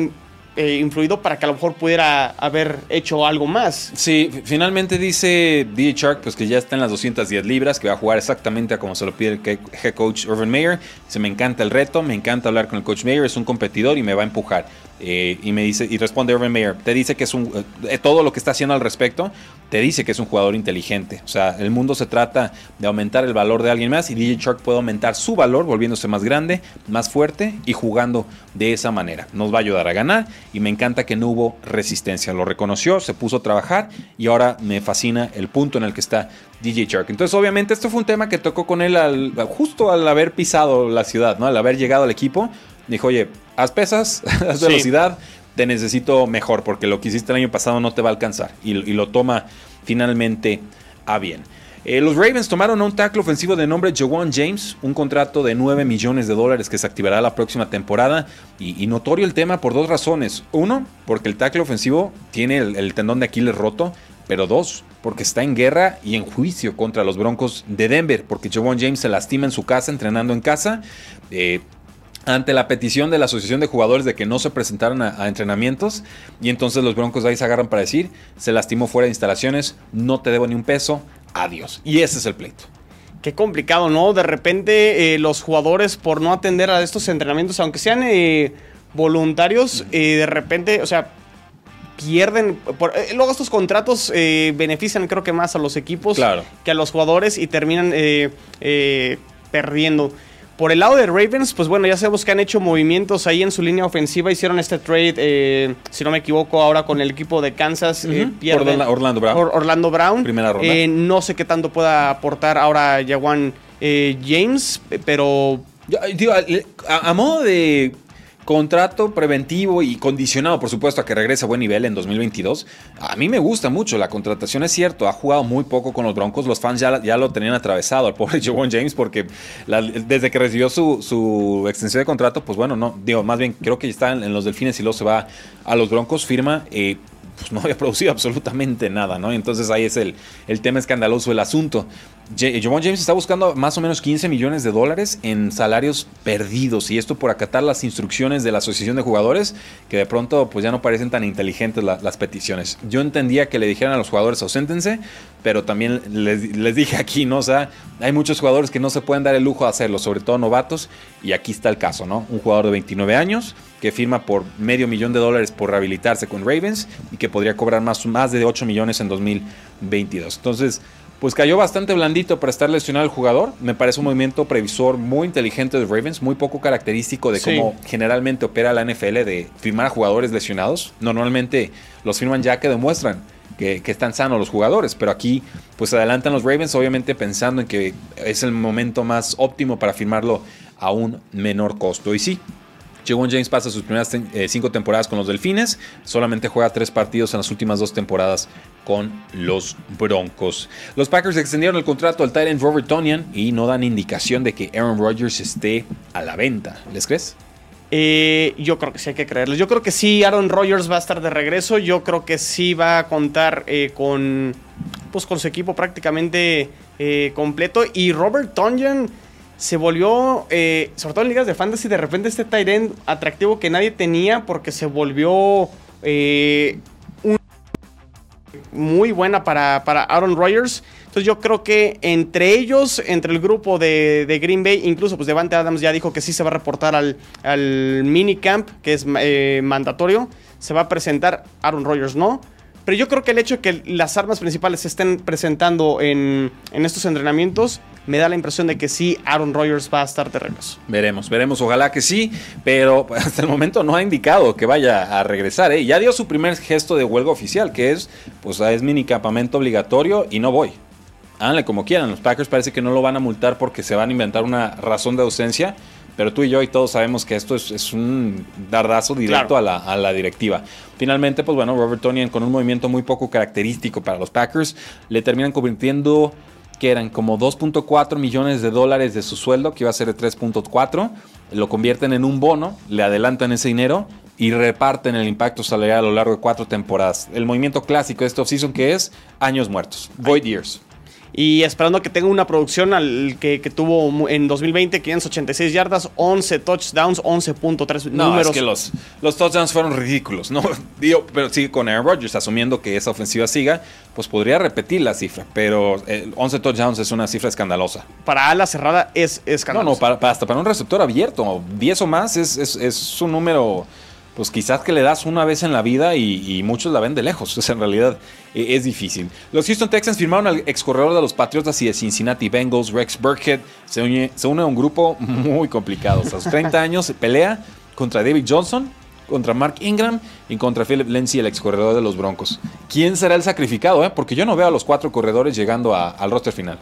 eh, influido para que a lo mejor pudiera haber hecho algo más. Sí, finalmente dice DJ Shark pues que ya está en las 210 libras, que va a jugar exactamente a como se lo pide el head coach Urban Meyer. Se me encanta el reto, me encanta hablar con el coach Mayer, es un competidor y me va a empujar. Eh, y me dice, y responde Urban Meyer, te dice que es un, eh, todo lo que está haciendo al respecto, te dice que es un jugador inteligente. O sea, el mundo se trata de aumentar el valor de alguien más y DJ Shark puede aumentar su valor volviéndose más grande, más fuerte y jugando de esa manera. Nos va a ayudar a ganar y me encanta que no hubo resistencia. Lo reconoció, se puso a trabajar y ahora me fascina el punto en el que está DJ Shark. Entonces, obviamente, esto fue un tema que tocó con él justo al haber pisado la ciudad, ¿no? Al haber llegado al equipo dijo, oye, haz pesas, haz velocidad, te necesito mejor porque lo que hiciste el año pasado no te va a alcanzar. Y, lo toma finalmente a bien. Eh, los Ravens tomaron a un tackle ofensivo de nombre Jawan James, un contrato de 9 millones de dólares que se activará la próxima temporada. Y, notorio el tema por dos razones. Uno, porque el tackle ofensivo tiene el, tendón de Aquiles roto. Pero dos, porque está en guerra y en juicio contra los Broncos de Denver, porque Jawan James se lastima en su casa, entrenando en casa. Eh, ante la petición de la Asociación de Jugadores de que no se presentaran a, entrenamientos. Y entonces los Broncos ahí se agarran para decir, se lastimó fuera de instalaciones, no te debo ni un peso, adiós. Y ese es el pleito. Qué complicado, ¿no? De repente eh, los jugadores por no atender a estos entrenamientos, aunque sean eh, voluntarios, eh, de repente, o sea, pierden. luego estos contratos benefician creo que más a los equipos que a los jugadores y terminan perdiendo. Por el lado de Ravens, pues bueno, ya sabemos que han hecho movimientos ahí en su línea ofensiva. Hicieron este trade, eh, si no me equivoco, ahora con el equipo de Kansas. Uh Orlando Brown. Orlando Brown. Primera ronda. Eh, no sé qué tanto pueda aportar ahora Jawan James, pero... a modo de Contrato preventivo y condicionado, por supuesto, a que regrese a buen nivel en 2022. A mí me gusta mucho la contratación, es cierto. Ha jugado muy poco con los Broncos. Los fans ya, lo tenían atravesado al pobre Joe James porque desde que recibió su, extensión de contrato, pues bueno, no, digo, más bien creo que está en, los Delfines y luego se va a los Broncos, firma. Eh, pues no había producido absolutamente nada, ¿no? Entonces ahí es el tema escandaloso, el asunto. Javon James está buscando más o menos 15 millones de dólares en salarios perdidos y esto por acatar las instrucciones de la asociación de jugadores que de pronto pues ya no parecen tan inteligentes las peticiones. Yo entendía que le dijeran a los jugadores auséntense, pero también les, dije aquí, ¿no? O sea, hay muchos jugadores que no se pueden dar el lujo de hacerlo, sobre todo novatos y aquí está el caso, ¿no? Un jugador de 29 años que firma por medio millón de dólares por rehabilitarse con Ravens y que podría cobrar más, más de 8 millones en 2022. Entonces, pues cayó bastante blandito para estar lesionado el jugador. Me parece un movimiento previsor muy inteligente de Ravens, muy poco característico de cómo generalmente opera la NFL de firmar a jugadores lesionados. Normalmente los firman ya que demuestran que, que, están sanos los jugadores, pero aquí pues adelantan los Ravens obviamente pensando en que es el momento más óptimo para firmarlo a un menor costo. Y sí, Jawan James pasa sus primeras eh, cinco temporadas con los Delfines, solamente juega tres partidos en las últimas dos temporadas con los Broncos. Los Packers extendieron el contrato al Titan Robert Tonian y no dan indicación de que Aaron Rodgers esté a la venta. ¿Les crees? Eh, yo creo que sí hay que creerles. Yo creo que sí, Aaron Rodgers va a estar de regreso. Yo creo que sí va a contar eh, con, pues, con su equipo prácticamente completo. Y Robert Tonyan se volvió, eh, sobre todo en ligas de fantasy, de repente este tight atractivo que nadie tenía porque se volvió eh, muy buena para, para Aaron Rodgers. Entonces yo creo que entre ellos, entre el grupo de, Green Bay, incluso pues Devante Adams ya dijo que sí se va a reportar al, al minicamp, que es eh, mandatorio. Se va a presentar, Aaron Rodgers no. Pero yo creo que el hecho de que las armas principales se estén presentando en, estos entrenamientos me da la impresión de que sí, Aaron Rodgers va a estar de regreso. Veremos, veremos, ojalá que sí, pero hasta el momento no ha indicado que vaya a regresar. ¿eh? Ya dio su primer gesto de huelga oficial, que es, pues es mini campamento obligatorio y no voy. Háganle como quieran, los Packers parece que no lo van a multar porque se van a inventar una razón de ausencia pero tú y yo y todos sabemos que esto es, un dardazo directo a, la, directiva. Finalmente, pues bueno, Robert Tonian con un movimiento muy poco característico para los Packers, le terminan convirtiendo que eran como 2.4 millones de dólares de su sueldo, que iba a ser de 3.4, lo convierten en un bono, le adelantan ese dinero y reparten el impacto salarial a lo largo de cuatro temporadas. El movimiento clásico de este offseason que es años muertos, void years. Y esperando que tenga una producción al que, que tuvo en 2020, 586 yardas, 11 touchdowns, 11.3 No, números. es que los, los touchdowns fueron ridículos, ¿no? Digo, pero sigue con Aaron Rodgers, asumiendo que esa ofensiva siga, pues podría repetir la cifra, pero eh, 11 touchdowns es una cifra escandalosa. Para ala cerrada es No, escandaloso. no, para, para- hasta para un receptor abierto, 10 o más es, es- es un número, pues quizás que le das una vez en la vida y, y muchos la ven de lejos. O sea, en realidad eh, es difícil. Los Houston Texans firmaron al ex corredor de los Patriotas y de Cincinnati Bengals, Rex Burkhead. Se une, se une a un grupo muy complicado. A sus 30 años pelea contra David Johnson, contra Mark Ingram y contra Philip Lindsay, el ex corredor de los Broncos. ¿Quién será el sacrificado? eh? Porque yo no veo a los cuatro corredores llegando a- al roster final.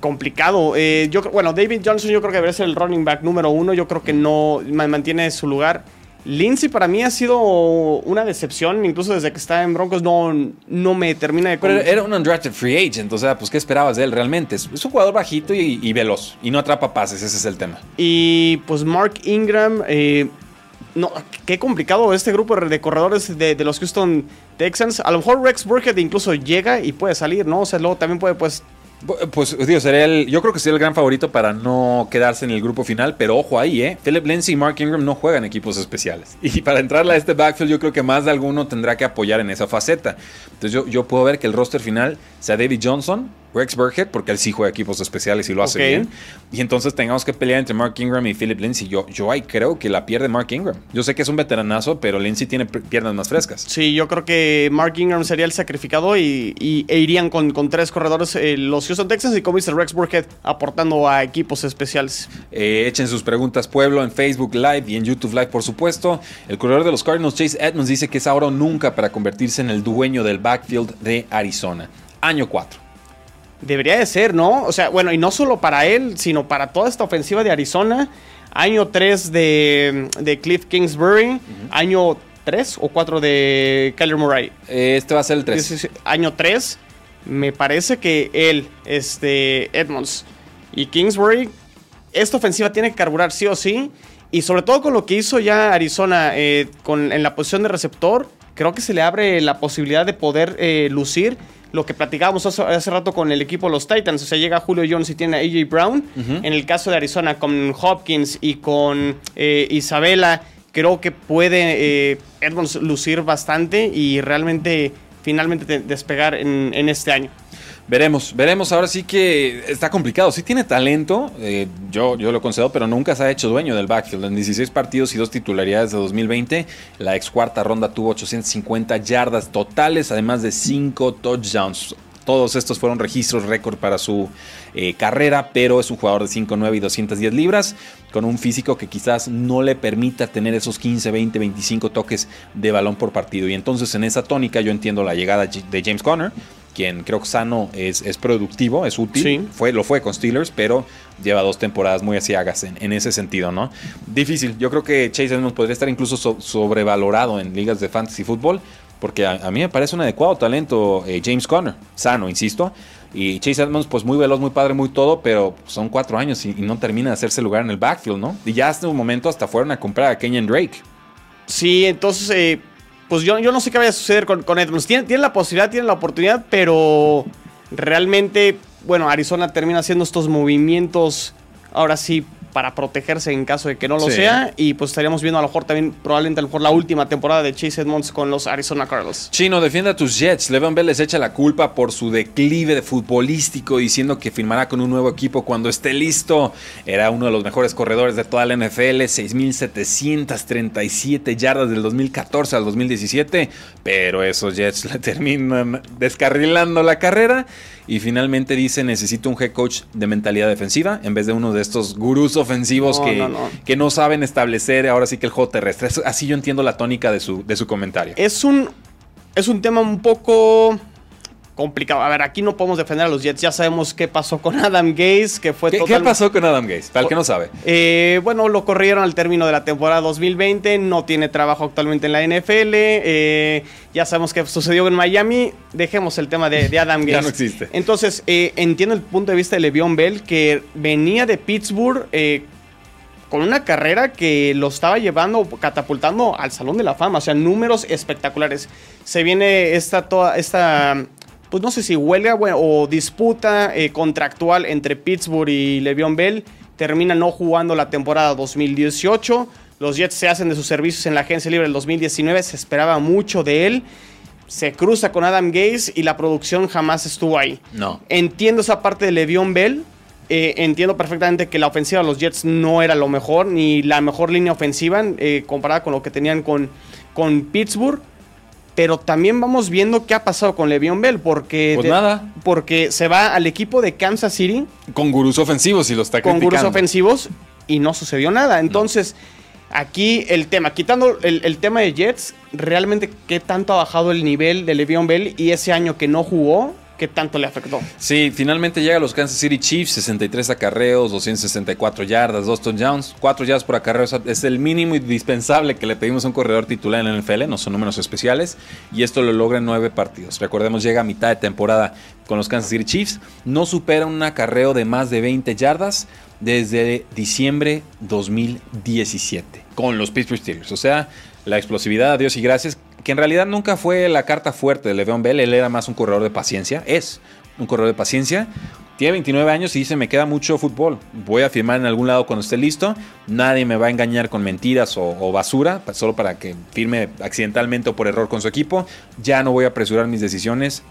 complicado. Eh, yo, bueno, David Johnson yo creo que debería ser el running back número uno. Yo creo que no ma- mantiene su lugar. Lindsay para mí ha sido una decepción, incluso desde que está en Broncos no, no me termina de... Pero era un undrafted free agent, o sea, pues ¿qué esperabas de él realmente? Es, un jugador bajito y, y veloz, y no atrapa pases, ese es el tema. Y pues Mark Ingram, eh, no, qué complicado este grupo de corredores de, de los Houston Texans. A lo mejor Rex Burkhead incluso llega y puede salir, ¿no? O sea, luego también puede pues Pues, digo, sería el, yo creo que sería el gran favorito para no quedarse en el grupo final, pero ojo ahí, ¿eh? Philip Lindsay y Mark Ingram no juegan equipos especiales. Y para entrarle a este backfield, yo creo que más de alguno tendrá que apoyar en esa faceta. Entonces, yo, yo puedo ver que el roster final sea David Johnson, Rex Burkhead, porque él sí juega equipos especiales y lo hace bien. Y entonces tengamos que pelear entre Mark Ingram y Philip Lindsay. Yo, yo ahí creo que la pierde Mark Ingram. Yo sé que es un veteranazo, pero Lindsay tiene piernas más frescas. Sí, yo creo que Mark Ingram sería el sacrificado y, y- e irían con, con tres corredores eh, los Houston Texans y como dice Rex Burkhead aportando a equipos especiales. Eh, echen sus preguntas, pueblo, en Facebook Live y en YouTube Live, por supuesto. El corredor de los Cardinals, Chase Edmonds, dice que es ahora o nunca para convertirse en el dueño del backfield de Arizona. Año 4. Debería de ser, ¿no? O sea, bueno, y no solo para él, sino para toda esta ofensiva de Arizona. Año 3 de, de Cliff Kingsbury. Año 3 o 4 de Kyler Murray. Este va a ser el 3. Sí, sí, sí. Año 3. Me parece que él, este, Edmonds y Kingsbury, esta ofensiva tiene que carburar sí o sí. Y sobre todo con lo que hizo ya Arizona eh, con, en la posición de receptor, creo que se le abre la posibilidad de poder eh, lucir lo que platicábamos hace, hace rato con el equipo de los Titans. O sea, llega Julio Jones y tiene a AJ Brown. En el caso de Arizona con Hopkins y con eh, Isabela, creo que puede eh, Edmonds lucir bastante y realmente finalmente de- despegar en, en este año. Veremos, veremos. Ahora sí que está complicado. Sí tiene talento, eh, yo, yo lo concedo, pero nunca se ha hecho dueño del backfield. En 16 partidos y dos titularidades de 2020, la ex cuarta ronda tuvo 850 yardas totales, además de 5 touchdowns. Todos estos fueron registros récord para su eh, carrera, pero es un jugador de 5'9 y 210 libras, con un físico que quizás no le permita tener esos 15, 20, 25 toques de balón por partido. Y entonces en esa tónica yo entiendo la llegada de James Conner, quien creo que sano es, es productivo, es útil. Sí. Fue, lo fue con Steelers, pero lleva dos temporadas muy asiagas en, en ese sentido, ¿no? Difícil. Yo creo que Chase Edmonds podría estar incluso so- sobrevalorado en ligas de fantasy fútbol, porque a, a mí me parece un adecuado talento eh, James Conner, sano, insisto. Y Chase Edmonds, pues muy veloz, muy padre, muy todo, pero son cuatro años y, y no termina de hacerse lugar en el backfield, ¿no? Y ya hasta un momento hasta fueron a comprar a Kenyan Drake. Sí, entonces, eh, pues yo, yo no sé qué vaya a suceder con, con Edmonds. Tiene, tiene la posibilidad, tiene la oportunidad, pero realmente, bueno, Arizona termina haciendo estos movimientos, ahora sí, para protegerse en caso de que no lo Sí. sea. Y pues estaríamos viendo a lo mejor también, probablemente a lo mejor la última temporada de Chase Edmonds con los Arizona Cardinals. Chino, defiende a tus Jets. Levan Bell les echa la culpa por su declive de futbolístico, diciendo que firmará con un nuevo equipo cuando esté listo. Era uno de los mejores corredores de toda la NFL, 6.737 yardas del 2014 al 2017, pero esos Jets le terminan descarrilando la carrera y finalmente dice necesito un head coach de mentalidad defensiva en vez de uno de estos gurús ofensivos No, que, no, no. que no saben establecer ahora sí que el juego terrestre. Así yo entiendo la tónica de su, de su comentario. Es un, es un tema un poco complicado. A ver, aquí no podemos defender a los Jets. Ya sabemos qué pasó con Adam Gaze, que fue ¿Qué, qué total- pasó con Adam Gates? Para el que no sabe. Eh, bueno, lo corrieron al término de la temporada 2020, no tiene trabajo actualmente en la NFL, eh, ya sabemos qué sucedió en Miami, dejemos el tema de, de Adam Gaze. Ya no existe. Entonces, eh, entiendo el punto de vista de Le'Veon Bell, que venía de Pittsburgh con una carrera que lo estaba llevando, catapultando al Salón de la Fama, o sea, números espectaculares. Se viene esta, toda esta pues no sé si huelga o disputa eh, contractual entre Pittsburgh y Le'Veon Bell. Termina no jugando la temporada 2018. Los Jets se hacen de sus servicios en la agencia libre del 2019. Se esperaba mucho de él. Se cruza con Adam Gaze y la producción jamás estuvo ahí. No. Entiendo esa parte de Le'Veon Bell. Eh, entiendo perfectamente que la ofensiva de los Jets no era lo mejor, ni la mejor línea ofensiva eh, comparada con lo que tenían con, con Pittsburgh. Pero también vamos viendo qué ha pasado con Le'Veon Bell, porque, pues nada. porque se va al equipo de Kansas City. Con gurús ofensivos y lo está Con gurús ofensivos y no sucedió nada. Entonces, aquí el tema, quitando el, el, tema de Jets, realmente qué tanto ha bajado el nivel de Le'Veon Bell y ese año que no jugó, qué tanto le afectó. Sí, finalmente llega a los Kansas City Chiefs, 63 acarreos, 264 yardas, 2 touchdowns, 4 yardas por acarreo. Es el mínimo indispensable que le pedimos a un corredor titular en el NFL, no son números especiales, y esto lo logra en 9 partidos. Recordemos, llega a mitad de temporada con los Kansas City Chiefs, no supera un acarreo de más de 20 yardas desde diciembre 2017 con los Pittsburgh Steelers. O sea, la explosividad, a Dios y gracias, que en realidad nunca fue la carta fuerte de Le'Veon Bell, él era más un corredor de paciencia, es un corredor de paciencia. Tiene 29 años y dice, me queda mucho fútbol. Voy a firmar en algún lado cuando esté listo. Nadie me va a engañar con mentiras o, o, basura, solo para que firme accidentalmente o por error con su equipo. Ya no voy a apresurar mis decisiones.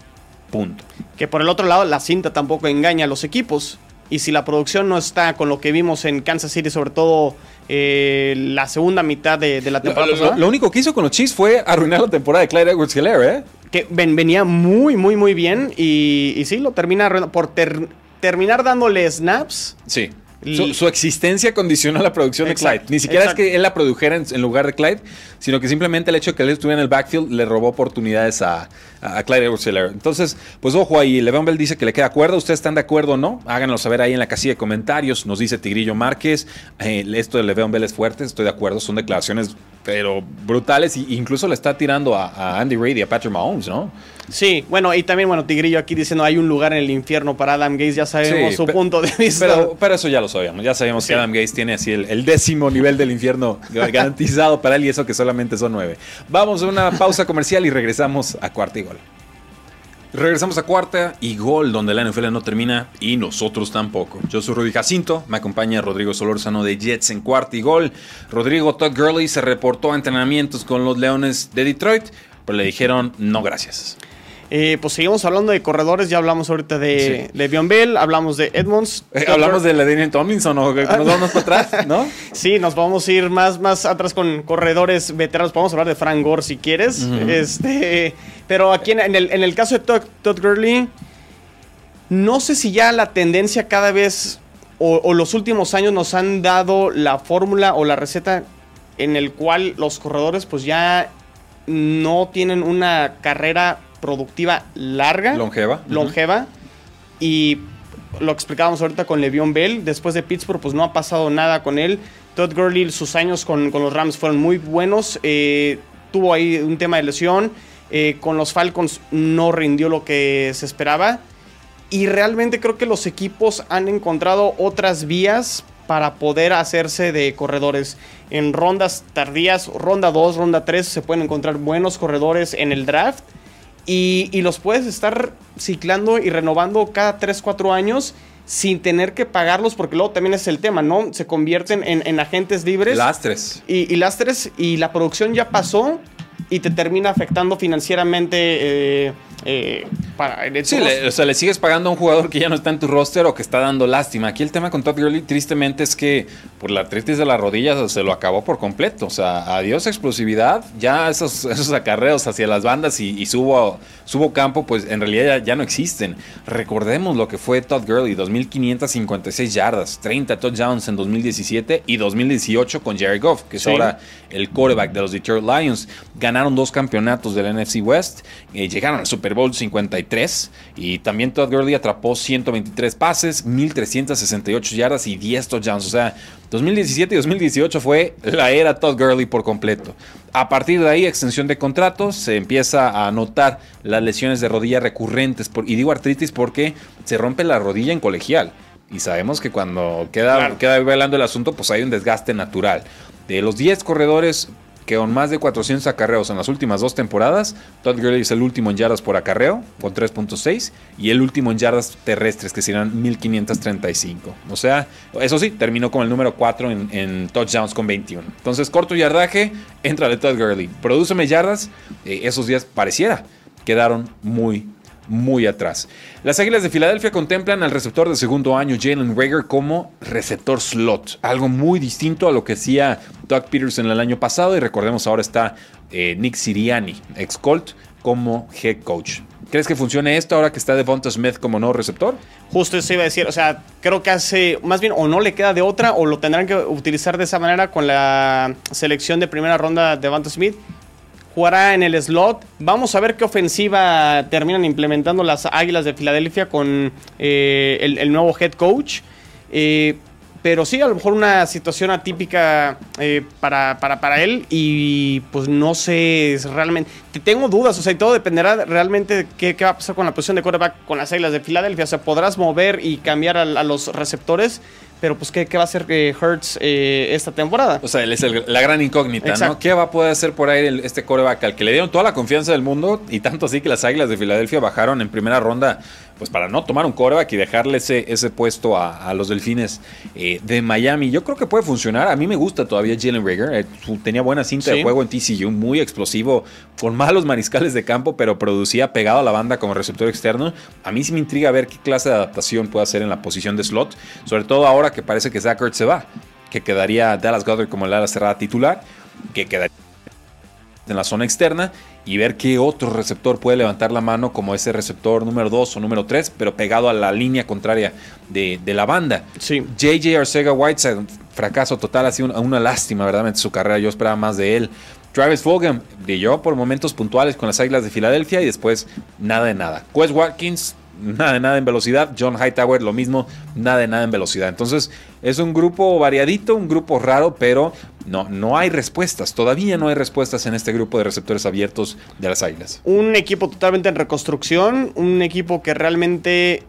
Punto. Que por el otro lado, la cinta tampoco engaña a los equipos. Y si la producción no está con lo que vimos en Kansas City, sobre todo eh, la segunda mitad de, de la temporada lo, lo, lo, único que hizo con los Chiefs fue arruinar la temporada de Clyde Edwards Hilaire, ¿eh? Que ven, venía muy, muy, muy bien. Y, y sí, lo termina arruinando. Por ter, terminar dándole snaps. Sí. Su, su, existencia condicionó la producción exacto, de Clyde. Ni siquiera exacto. es que él la produjera en, en, lugar de Clyde, sino que simplemente el hecho de que él estuviera en el backfield le robó oportunidades a, a Clyde edwards Entonces, pues ojo ahí, Levan Bell dice que le queda acuerdo. ¿Ustedes están de acuerdo o no? Háganlo saber ahí en la casilla de comentarios. Nos dice Tigrillo Márquez. Eh, esto de Levan Bell es fuerte, estoy de acuerdo. Son declaraciones, pero brutales. E incluso le está tirando a, a Andy Reid y a Patrick Mahomes, ¿no? Sí, bueno, y también, bueno, Tigrillo aquí diciendo hay un lugar en el infierno para Adam Gaze, ya sabemos sí, su punto de vista. Pero, pero, eso ya lo sabíamos, ya sabíamos sí. que Adam Gaze tiene así el, el, décimo nivel del infierno garantizado para él y eso que solamente son nueve. Vamos a una pausa comercial y regresamos a cuarta y gol. Regresamos a cuarta y gol, donde la NFL no termina y nosotros tampoco. Yo soy Rudy Jacinto, me acompaña Rodrigo Solórzano de Jets en cuarta y gol. Rodrigo Todd Gurley se reportó a entrenamientos con los Leones de Detroit, pero le dijeron no gracias. Eh, pues seguimos hablando de corredores, ya hablamos ahorita de sí. Le'Veon Bell, hablamos de Edmonds. Eh, hablamos de la Daniel Tomlinson, ¿o nos vamos para atrás, ¿no? sí, nos vamos a ir más, más atrás con corredores veteranos. Podemos hablar de Frank Gore si quieres. Uh -huh. este, pero aquí en, en, el, en, el, caso de Todd, Todd, Gurley, no sé si ya la tendencia cada vez o, o los últimos años nos han dado la fórmula o la receta en el cual los corredores pues ya no tienen una carrera productiva larga. Longeva. Longeva. Uh -huh. Y lo explicábamos ahorita con Le'Veon Bell. Después de Pittsburgh, pues no ha pasado nada con él. Todd Gurley, sus años con, con los Rams fueron muy buenos. Eh, tuvo ahí un tema de lesión. Eh, con los Falcons no rindió lo que se esperaba. Y realmente creo que los equipos han encontrado otras vías para poder hacerse de corredores. En rondas tardías, ronda 2, ronda 3, se pueden encontrar buenos corredores en el draft y, y, los puedes estar ciclando y renovando cada 3, 4 años sin tener que pagarlos, porque luego también es el tema, ¿no? Se convierten en, en agentes libres. Lastres. Y, y, lastres, y la producción ya pasó y te termina afectando financieramente. Eh, eh, para sí, le, o sea, le sigues pagando a un jugador que ya no está en tu roster o que está dando lástima. Aquí el tema con Todd Gurley, tristemente, es que por la artritis de la rodilla se lo acabó por completo. O sea, adiós explosividad. Ya esos, esos acarreos hacia las bandas y, y subo, subo campo, pues en realidad ya, ya, no existen. Recordemos lo que fue Todd Gurley: 2.556 yardas, 30 touchdowns en 2017 y 2018 con Jerry Goff, que es sí. ahora el quarterback de los Detroit Lions. Ganaron dos campeonatos del NFC West, eh, llegaron al Super Bowl 53 y también Todd Gurley atrapó 123 pases, 1368 yardas y 10 touchdowns. O sea, 2017 y 2018 fue la era Todd Gurley por completo. A partir de ahí, extensión de contratos, se empieza a notar las lesiones de rodilla recurrentes. Por, y digo artritis porque se rompe la rodilla en colegial. Y sabemos que cuando queda, claro. queda velando el asunto, pues hay un desgaste natural. De los 10 corredores que con más de 400 acarreos en las últimas dos temporadas, Todd Gurley es el último en yardas por acarreo, con 3.6, y el último en yardas terrestres, que serán 1535. O sea, eso sí, terminó con el número 4 en, touchdowns con 21. Entonces, corto yardaje, entra de Todd Gurley. Produceme yardas, eh, esos días pareciera quedaron muy, muy atrás. Las Águilas de Filadelfia contemplan al receptor de segundo año Jalen Rager como receptor slot, algo muy distinto a lo que hacía Doug Peterson el año pasado y recordemos ahora está eh, Nick Siriani, ex Colt, como head coach. ¿Crees que funcione esto ahora que está Devonta Smith como nuevo receptor? Justo eso iba a decir, o sea, creo que hace, más bien, o no le queda de otra, o lo tendrán que utilizar de esa manera con la selección de primera ronda de Devonta Smith jugará en el slot. Vamos a ver qué ofensiva terminan implementando las Águilas de Filadelfia con eh, el, nuevo head coach. Eh, pero sí, a lo mejor una situación atípica eh, para, para, él y pues no sé realmente, tengo dudas, o sea, y todo dependerá realmente de qué, va a pasar con la posición de quarterback con las Águilas de Filadelfia, o sea, podrás mover y cambiar a los receptores, pero pues ¿qué, qué va a hacer eh, Hertz eh, esta temporada? O sea, él es la gran incógnita, ¿no? ¿Qué va a poder hacer por ahí este coreback al que le dieron toda la confianza del mundo y tanto así que las Águilas de Filadelfia bajaron en primera ronda pues para no tomar un coreback y dejarle ese, ese puesto a, los Delfines eh, de Miami. Yo creo que puede funcionar. A mí me gusta todavía Jalen Rager. tenía buena cinta de juego en TCU, muy explosivo, con malos mariscales de campo, pero producía pegado a la banda como receptor externo. A mí sí me intriga ver qué clase de adaptación puede hacer en la posición de slot, sobre todo ahora que parece que Zach Ertz se va, que quedaría Dallas Goddard como el ala cerrada titular, que quedaría en la zona externa y ver qué otro receptor puede levantar la mano como ese receptor número 2 o número 3, pero pegado a la línea contraria de, la banda. Sí. JJ Arcega Whiteside, fracaso total, ha sido una, lástima, verdaderamente, su carrera. Yo esperaba más de él. Travis Fulgham brilló por momentos puntuales con las Águilas de Filadelfia y después nada de nada. Quest Watkins nada de nada en velocidad. John Hightower lo mismo, nada de nada en velocidad. Entonces es un grupo variadito, un grupo raro, pero no, no hay respuestas. Todavía no hay respuestas en este grupo de receptores abiertos de las Águilas. Un equipo totalmente en reconstrucción, un equipo que realmente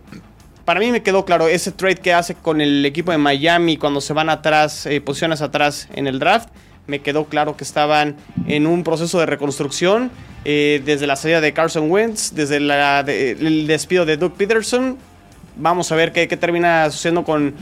para mí me quedó claro ese trade que hace con el equipo de Miami cuando se van atrás, eh, posiciones atrás en el draft. Me quedó claro que estaban en un proceso de reconstrucción eh, desde la salida de Carson Wentz, desde el despido de Doug Peterson. Vamos a ver qué, qué termina sucediendo con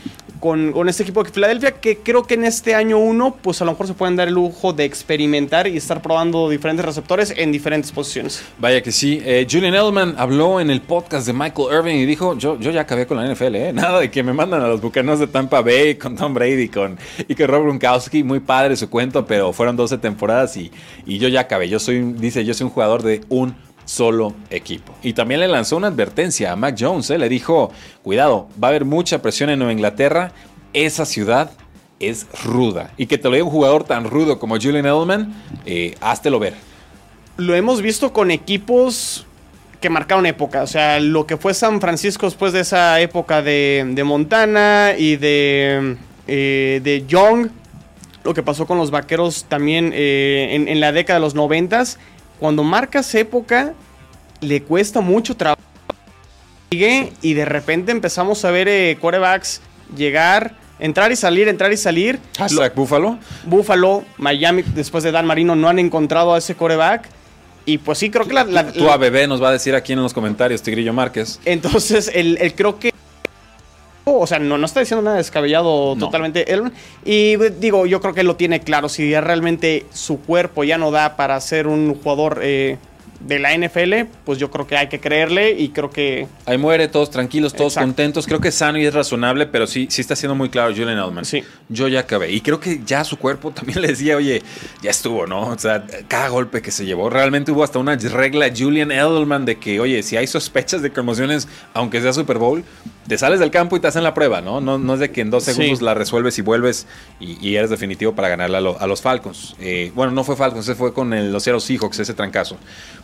con, este equipo de Filadelfia, que creo que en este año uno, pues a lo mejor se pueden dar el lujo de experimentar y estar probando diferentes receptores en diferentes posiciones. Vaya que sí. Eh, Julian Edelman habló en el podcast de Michael Irving y dijo, yo, yo ya acabé con la NFL, ¿eh? Nada de que me mandan a los bucanos de Tampa Bay con Tom Brady con, y con Rob Gronkowski. Muy padre su cuento, pero fueron 12 temporadas y, y yo ya acabé. Yo soy, dice, yo soy un jugador de un solo equipo. Y también le lanzó una advertencia a Mac Jones, ¿eh? le dijo, cuidado, va a haber mucha presión en Nueva Inglaterra, esa ciudad es ruda. Y que te lo diga un jugador tan rudo como Julian Edelman, eh, ver. Lo hemos visto con equipos que marcaron época. O sea, lo que fue San Francisco después de esa época de, Montana y de, eh, de Young. Lo que pasó con los vaqueros también eh, en, en, la década de los noventas cuando marcas época, le cuesta mucho trabajo. Y de repente empezamos a ver eh, quarterbacks llegar, entrar y salir, entrar y salir. Hashtag Buffalo. Buffalo, Miami, después de Dan Marino, no han encontrado a ese quarterback. Y pues sí, creo que la. la tú, a bebé nos va a decir aquí en los comentarios, Tigrillo Márquez. Entonces, el, el creo que o sea, no, no está diciendo nada descabellado totalmente. y digo, yo creo que lo tiene claro. Si realmente su cuerpo ya no da para ser un jugador eh, de la NFL, pues yo creo que hay que creerle y creo que... Ahí muere, todos tranquilos, todos contentos. Creo que es sano y es razonable, pero sí, sí está siendo muy claro Julian Edelman. Sí. Yo ya acabé. Y creo que ya su cuerpo también le decía, oye, ya estuvo, ¿no? O sea, cada golpe que se llevó. Realmente hubo hasta una regla Julian Edelman de que, oye, si hay sospechas de conmociones, aunque sea Super Bowl, te sales del campo y te hacen la prueba, ¿no? No, no es de que en dos segundos la resuelves y vuelves y, eres definitivo para ganarle a, los Falcons. Eh, bueno, no fue Falcons, se fue con el, los Seattle Seahawks, ese trancazo.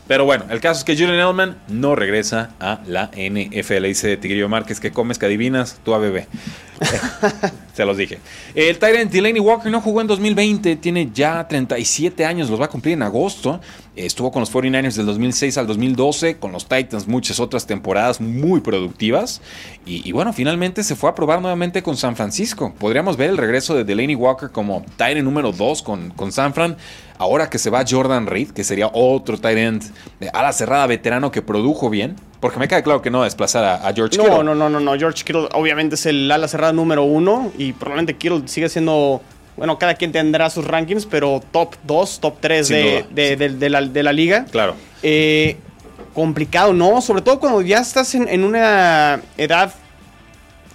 Pero bueno, el caso es que Julian Edelman no regresa a la NFL. Dice Tigrillo Márquez que comes, que adivinas, tú a bebé. Se los dije. El Tyrant Delaney Walker no jugó en 2020, tiene ya 37 años, los va a cumplir en agosto. Estuvo con los 49ers del 2006 al 2012, con los Titans muchas otras temporadas muy productivas. Y, bueno, finalmente se fue a probar nuevamente con San Francisco. Podríamos ver el regreso de Delaney Walker como Tyrant número 2 con, con San Fran. Ahora que se va Jordan Reed, que sería otro tight end de ala cerrada veterano que produjo bien. Porque me queda claro que no desplazar a, a George Kittle. No, no, no, no, no. George Kittle obviamente es el ala cerrada número uno y probablemente Kittle sigue siendo. Bueno, cada quien tendrá sus rankings, pero top 2, top 3 Sin de, de- de- de la, de la liga. Claro. Eh, complicado, ¿no? Sobre todo cuando ya estás en, en una edad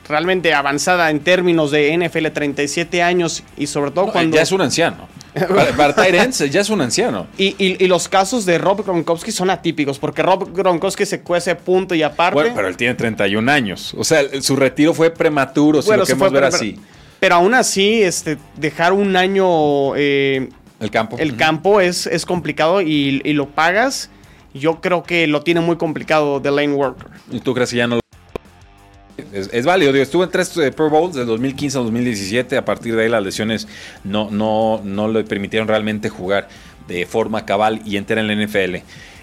realmente avanzada en términos de NFL, 37 años y sobre todo No, cuando... Ya es un anciano. Para, para ya es un anciano. y, y- y los casos de Rob Gronkowski son atípicos, porque Rob Gronkowski se cuece punto y aparte... Bueno, pero él tiene 31 años. O sea, su retiro fue prematuro, si Bueno, lo queremos fue, ver pero- así. Pero aún así, este, dejar un año eh, El campo. el campo es, es complicado y, y lo pagas. Yo creo que lo tiene muy complicado The Lane Worker. ¿Y tú crees que ya no. Es, es válido, digo, estuvo en tres eh, Pro Bowls del 2015 al 2017. A partir de ahí las lesiones no, no, no le permitieron realmente jugar de forma cabal y entera en la NFL.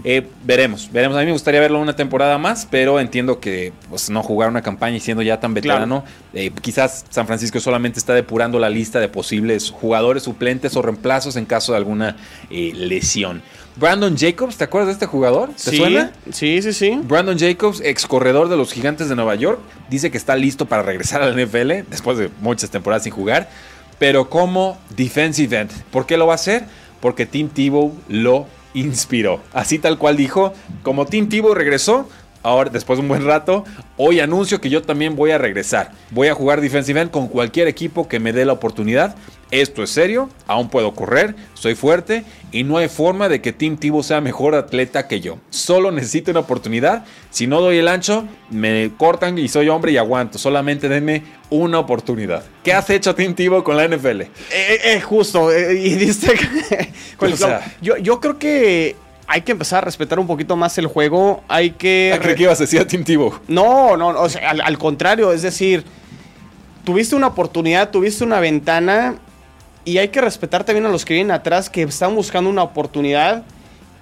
Eh, veremos, veremos. A mí me gustaría verlo una temporada más, pero entiendo que pues, no jugar una campaña y siendo ya tan veterano, eh, quizás San Francisco solamente está depurando la lista de posibles jugadores suplentes o reemplazos en caso de alguna eh, lesión. Brandon Jacobs, ¿te acuerdas de este jugador? ¿Te sí, suena? Sí, sí, sí. Brandon Jacobs, ex corredor de los Gigantes de Nueva York, dice que está listo para regresar a la NFL después de muchas temporadas sin jugar, pero como defensive end. ¿Por qué lo va a hacer? Porque Tim Tebow lo inspiró. Así tal cual dijo, como Tim Tebow regresó, ahora después de un buen rato, hoy anuncio que yo también voy a regresar. Voy a jugar defensive end con cualquier equipo que me dé la oportunidad. Esto es serio, aún puedo correr, soy fuerte y no hay forma de que Tim Tebow sea mejor atleta que yo. Solo necesito una oportunidad. Si no doy el ancho, me cortan y soy hombre y aguanto. Solamente denme una oportunidad. ¿Qué has hecho Tim Tebow con la NFL? Eh, eh, justo. eh, y O sea- clavo. yo, yo creo que hay que empezar a respetar un poquito más el juego. Hay que. Ah, creí que ibas a decir a Tim Tebow. No, no, o sea, al, al contrario, es decir, tuviste una oportunidad, tuviste una ventana y hay que respetar también a los que vienen atrás que están buscando una oportunidad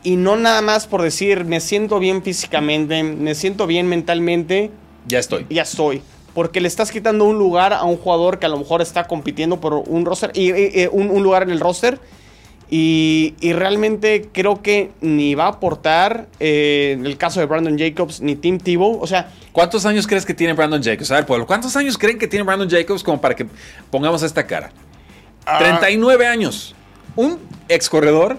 y no nada más por decir me siento bien físicamente, me siento bien mentalmente, Ya estoy. ya estoy. Porque le estás quitando un lugar a un jugador que a lo mejor está compitiendo por un roster y, y- y un, un lugar en el roster. Y, y realmente creo que ni va a aportar eh, en el caso de Brandon Jacobs ni Tim Tebow. O sea, ¿Cuántos años crees que tiene Brandon Jacobs? A ver, Pueblo, ¿cuántos años creen que tiene Brandon Jacobs como para que pongamos esta cara? Ah. 39 años. Un ex corredor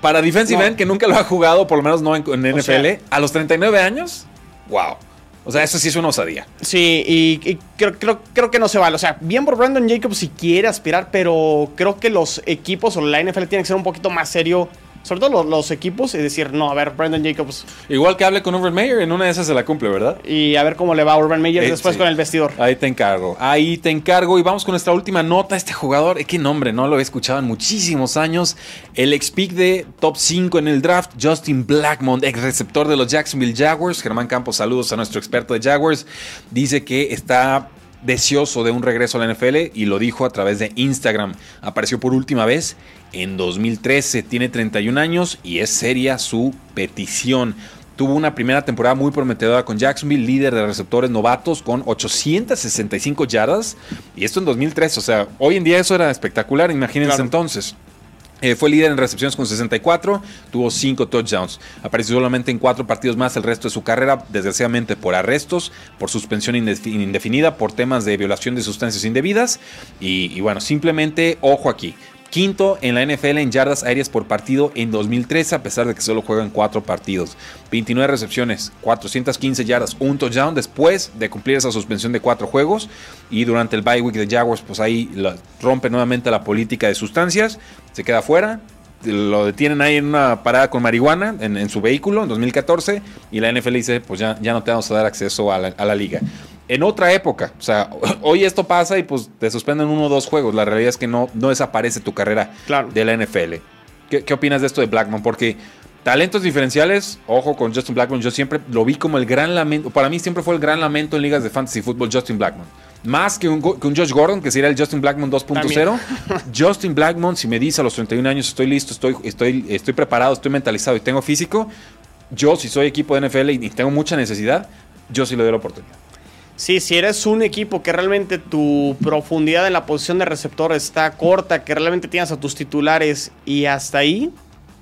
para defensive No. end que nunca lo ha jugado, por lo menos no en, NFL, sea- a los 39 años. Wow. O sea, eso sí es una osadía. Sí, y, y creo, creo, creo que no se vale. O sea, bien por Brandon Jacobs si quiere aspirar, pero creo que los equipos o la NFL tienen que ser un poquito más serio. Sobre todo los, los equipos y decir, no, a ver, Brandon Jacobs. Igual que hable con Urban Meyer, en una de esas se la cumple, ¿verdad? Y a ver cómo le va a Urban Meyer Eh, después sí. con el vestidor. Ahí te encargo. Ahí te encargo. Y vamos con nuestra última nota. Este jugador, eh, qué nombre, no lo he escuchado en muchísimos años. El ex pick de top 5 en el draft, Justin Blackmon, ex receptor de los Jacksonville Jaguars. Germán Campos, saludos a nuestro experto de Jaguars. Dice que está deseoso de un regreso a la NFL y lo dijo a través de Instagram. Apareció por última vez en 2013. Tiene 31 años y es seria su petición. Tuvo una primera temporada muy prometedora con Jacksonville, líder de receptores novatos con 865 yardas. Y esto en 2003, o sea, hoy en día eso era espectacular, imagínense Claro. entonces. Eh, fue líder en recepciones con 64, tuvo 5 touchdowns. Apareció solamente en 4 partidos más el resto de su carrera, desgraciadamente por arrestos, por suspensión indefi- indefinida, por temas de violación de sustancias indebidas. Y, y bueno, simplemente ojo aquí. Quinto en la NFL en yardas aéreas por partido en 2013, a pesar de que solo juega en 4 partidos. 29 recepciones, 415 yardas, un touchdown después de cumplir esa suspensión de 4 juegos. Y durante el bye week de Jaguars, pues ahí rompe nuevamente la política de sustancias, se queda fuera. Lo detienen ahí en una parada con marihuana en, en su vehículo en 2014 y la NFL dice, pues ya, ya no te vamos a dar acceso a la, a la liga. En otra época, o sea, hoy esto pasa y pues te suspenden uno o dos juegos. La realidad es que no, no desaparece tu carrera Claro. de la NFL. ¿Qué, qué opinas de esto de Blackman? Porque talentos diferenciales, ojo con Justin Blackman, yo siempre lo vi como el gran lamento, para mí siempre fue el gran lamento en ligas de fantasy fútbol Justin Blackman. Más que un, que un Josh Gordon, que sería el Justin Blackmon 2.0. Justin Blackmon, si me dice a los 31 años estoy listo, estoy, estoy, estoy preparado, estoy mentalizado y tengo físico, yo si soy equipo de NFL y tengo mucha necesidad, yo sí le doy la oportunidad. Sí, si eres un equipo que realmente tu profundidad en la posición de receptor está corta, que realmente tienes a tus titulares y hasta ahí,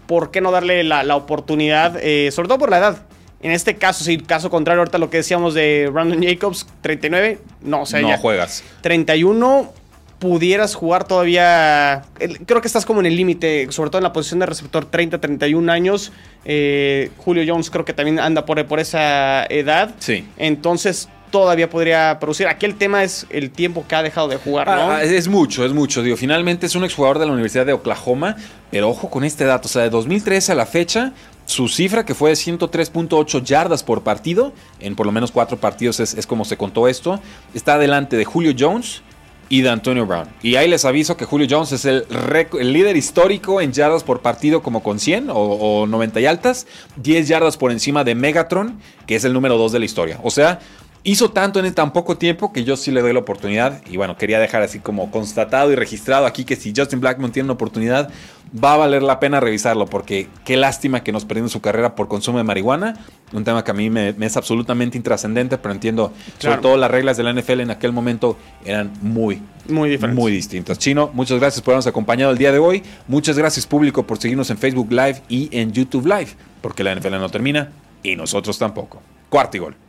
¿por qué no darle la, oportunidad? Eh, sobre todo por la edad. En este caso, sí, caso contrario, ahorita lo que decíamos de Brandon Jacobs, 39, no, o sea, no juegas. 31, pudieras jugar todavía. Creo que estás como en el límite, sobre todo en la posición de receptor 30, 31 años. Eh, Julio Jones creo que también anda por, por esa edad. Sí. Entonces, todavía podría producir. Aquí el tema es el tiempo que ha dejado de jugar, ¿no? Ah, es mucho, es mucho. Digo, finalmente es un exjugador de la Universidad de Oklahoma, pero ojo con este dato. O sea, de 2013 a la fecha, su cifra, que fue de 103.8 yardas por partido, en por lo menos cuatro partidos es, como se contó esto, está delante de Julio Jones y de Antonio Brown. Y ahí les aviso que Julio Jones es el, líder histórico en yardas por partido como con 100 o, o 90 y altas, 10 yardas por encima de Megatron, que es el número 2 de la historia. O sea, hizo tanto en tan poco tiempo que yo sí le doy la oportunidad. Y bueno, quería dejar así como constatado y registrado aquí que si Justin Blackmon tiene una oportunidad, va a valer la pena revisarlo. Porque qué lástima que nos perdimos su carrera por consumo de marihuana. Un tema que a mí me, es absolutamente intrascendente, pero entiendo, sobre todo las reglas de la NFL en aquel momento eran muy, muy, diferentes. muy distintas. Chino, muchas gracias por habernos acompañado el día de hoy. Muchas gracias público por seguirnos en Facebook Live y en YouTube Live. Porque la NFL no termina y nosotros tampoco. Cuarto y gol.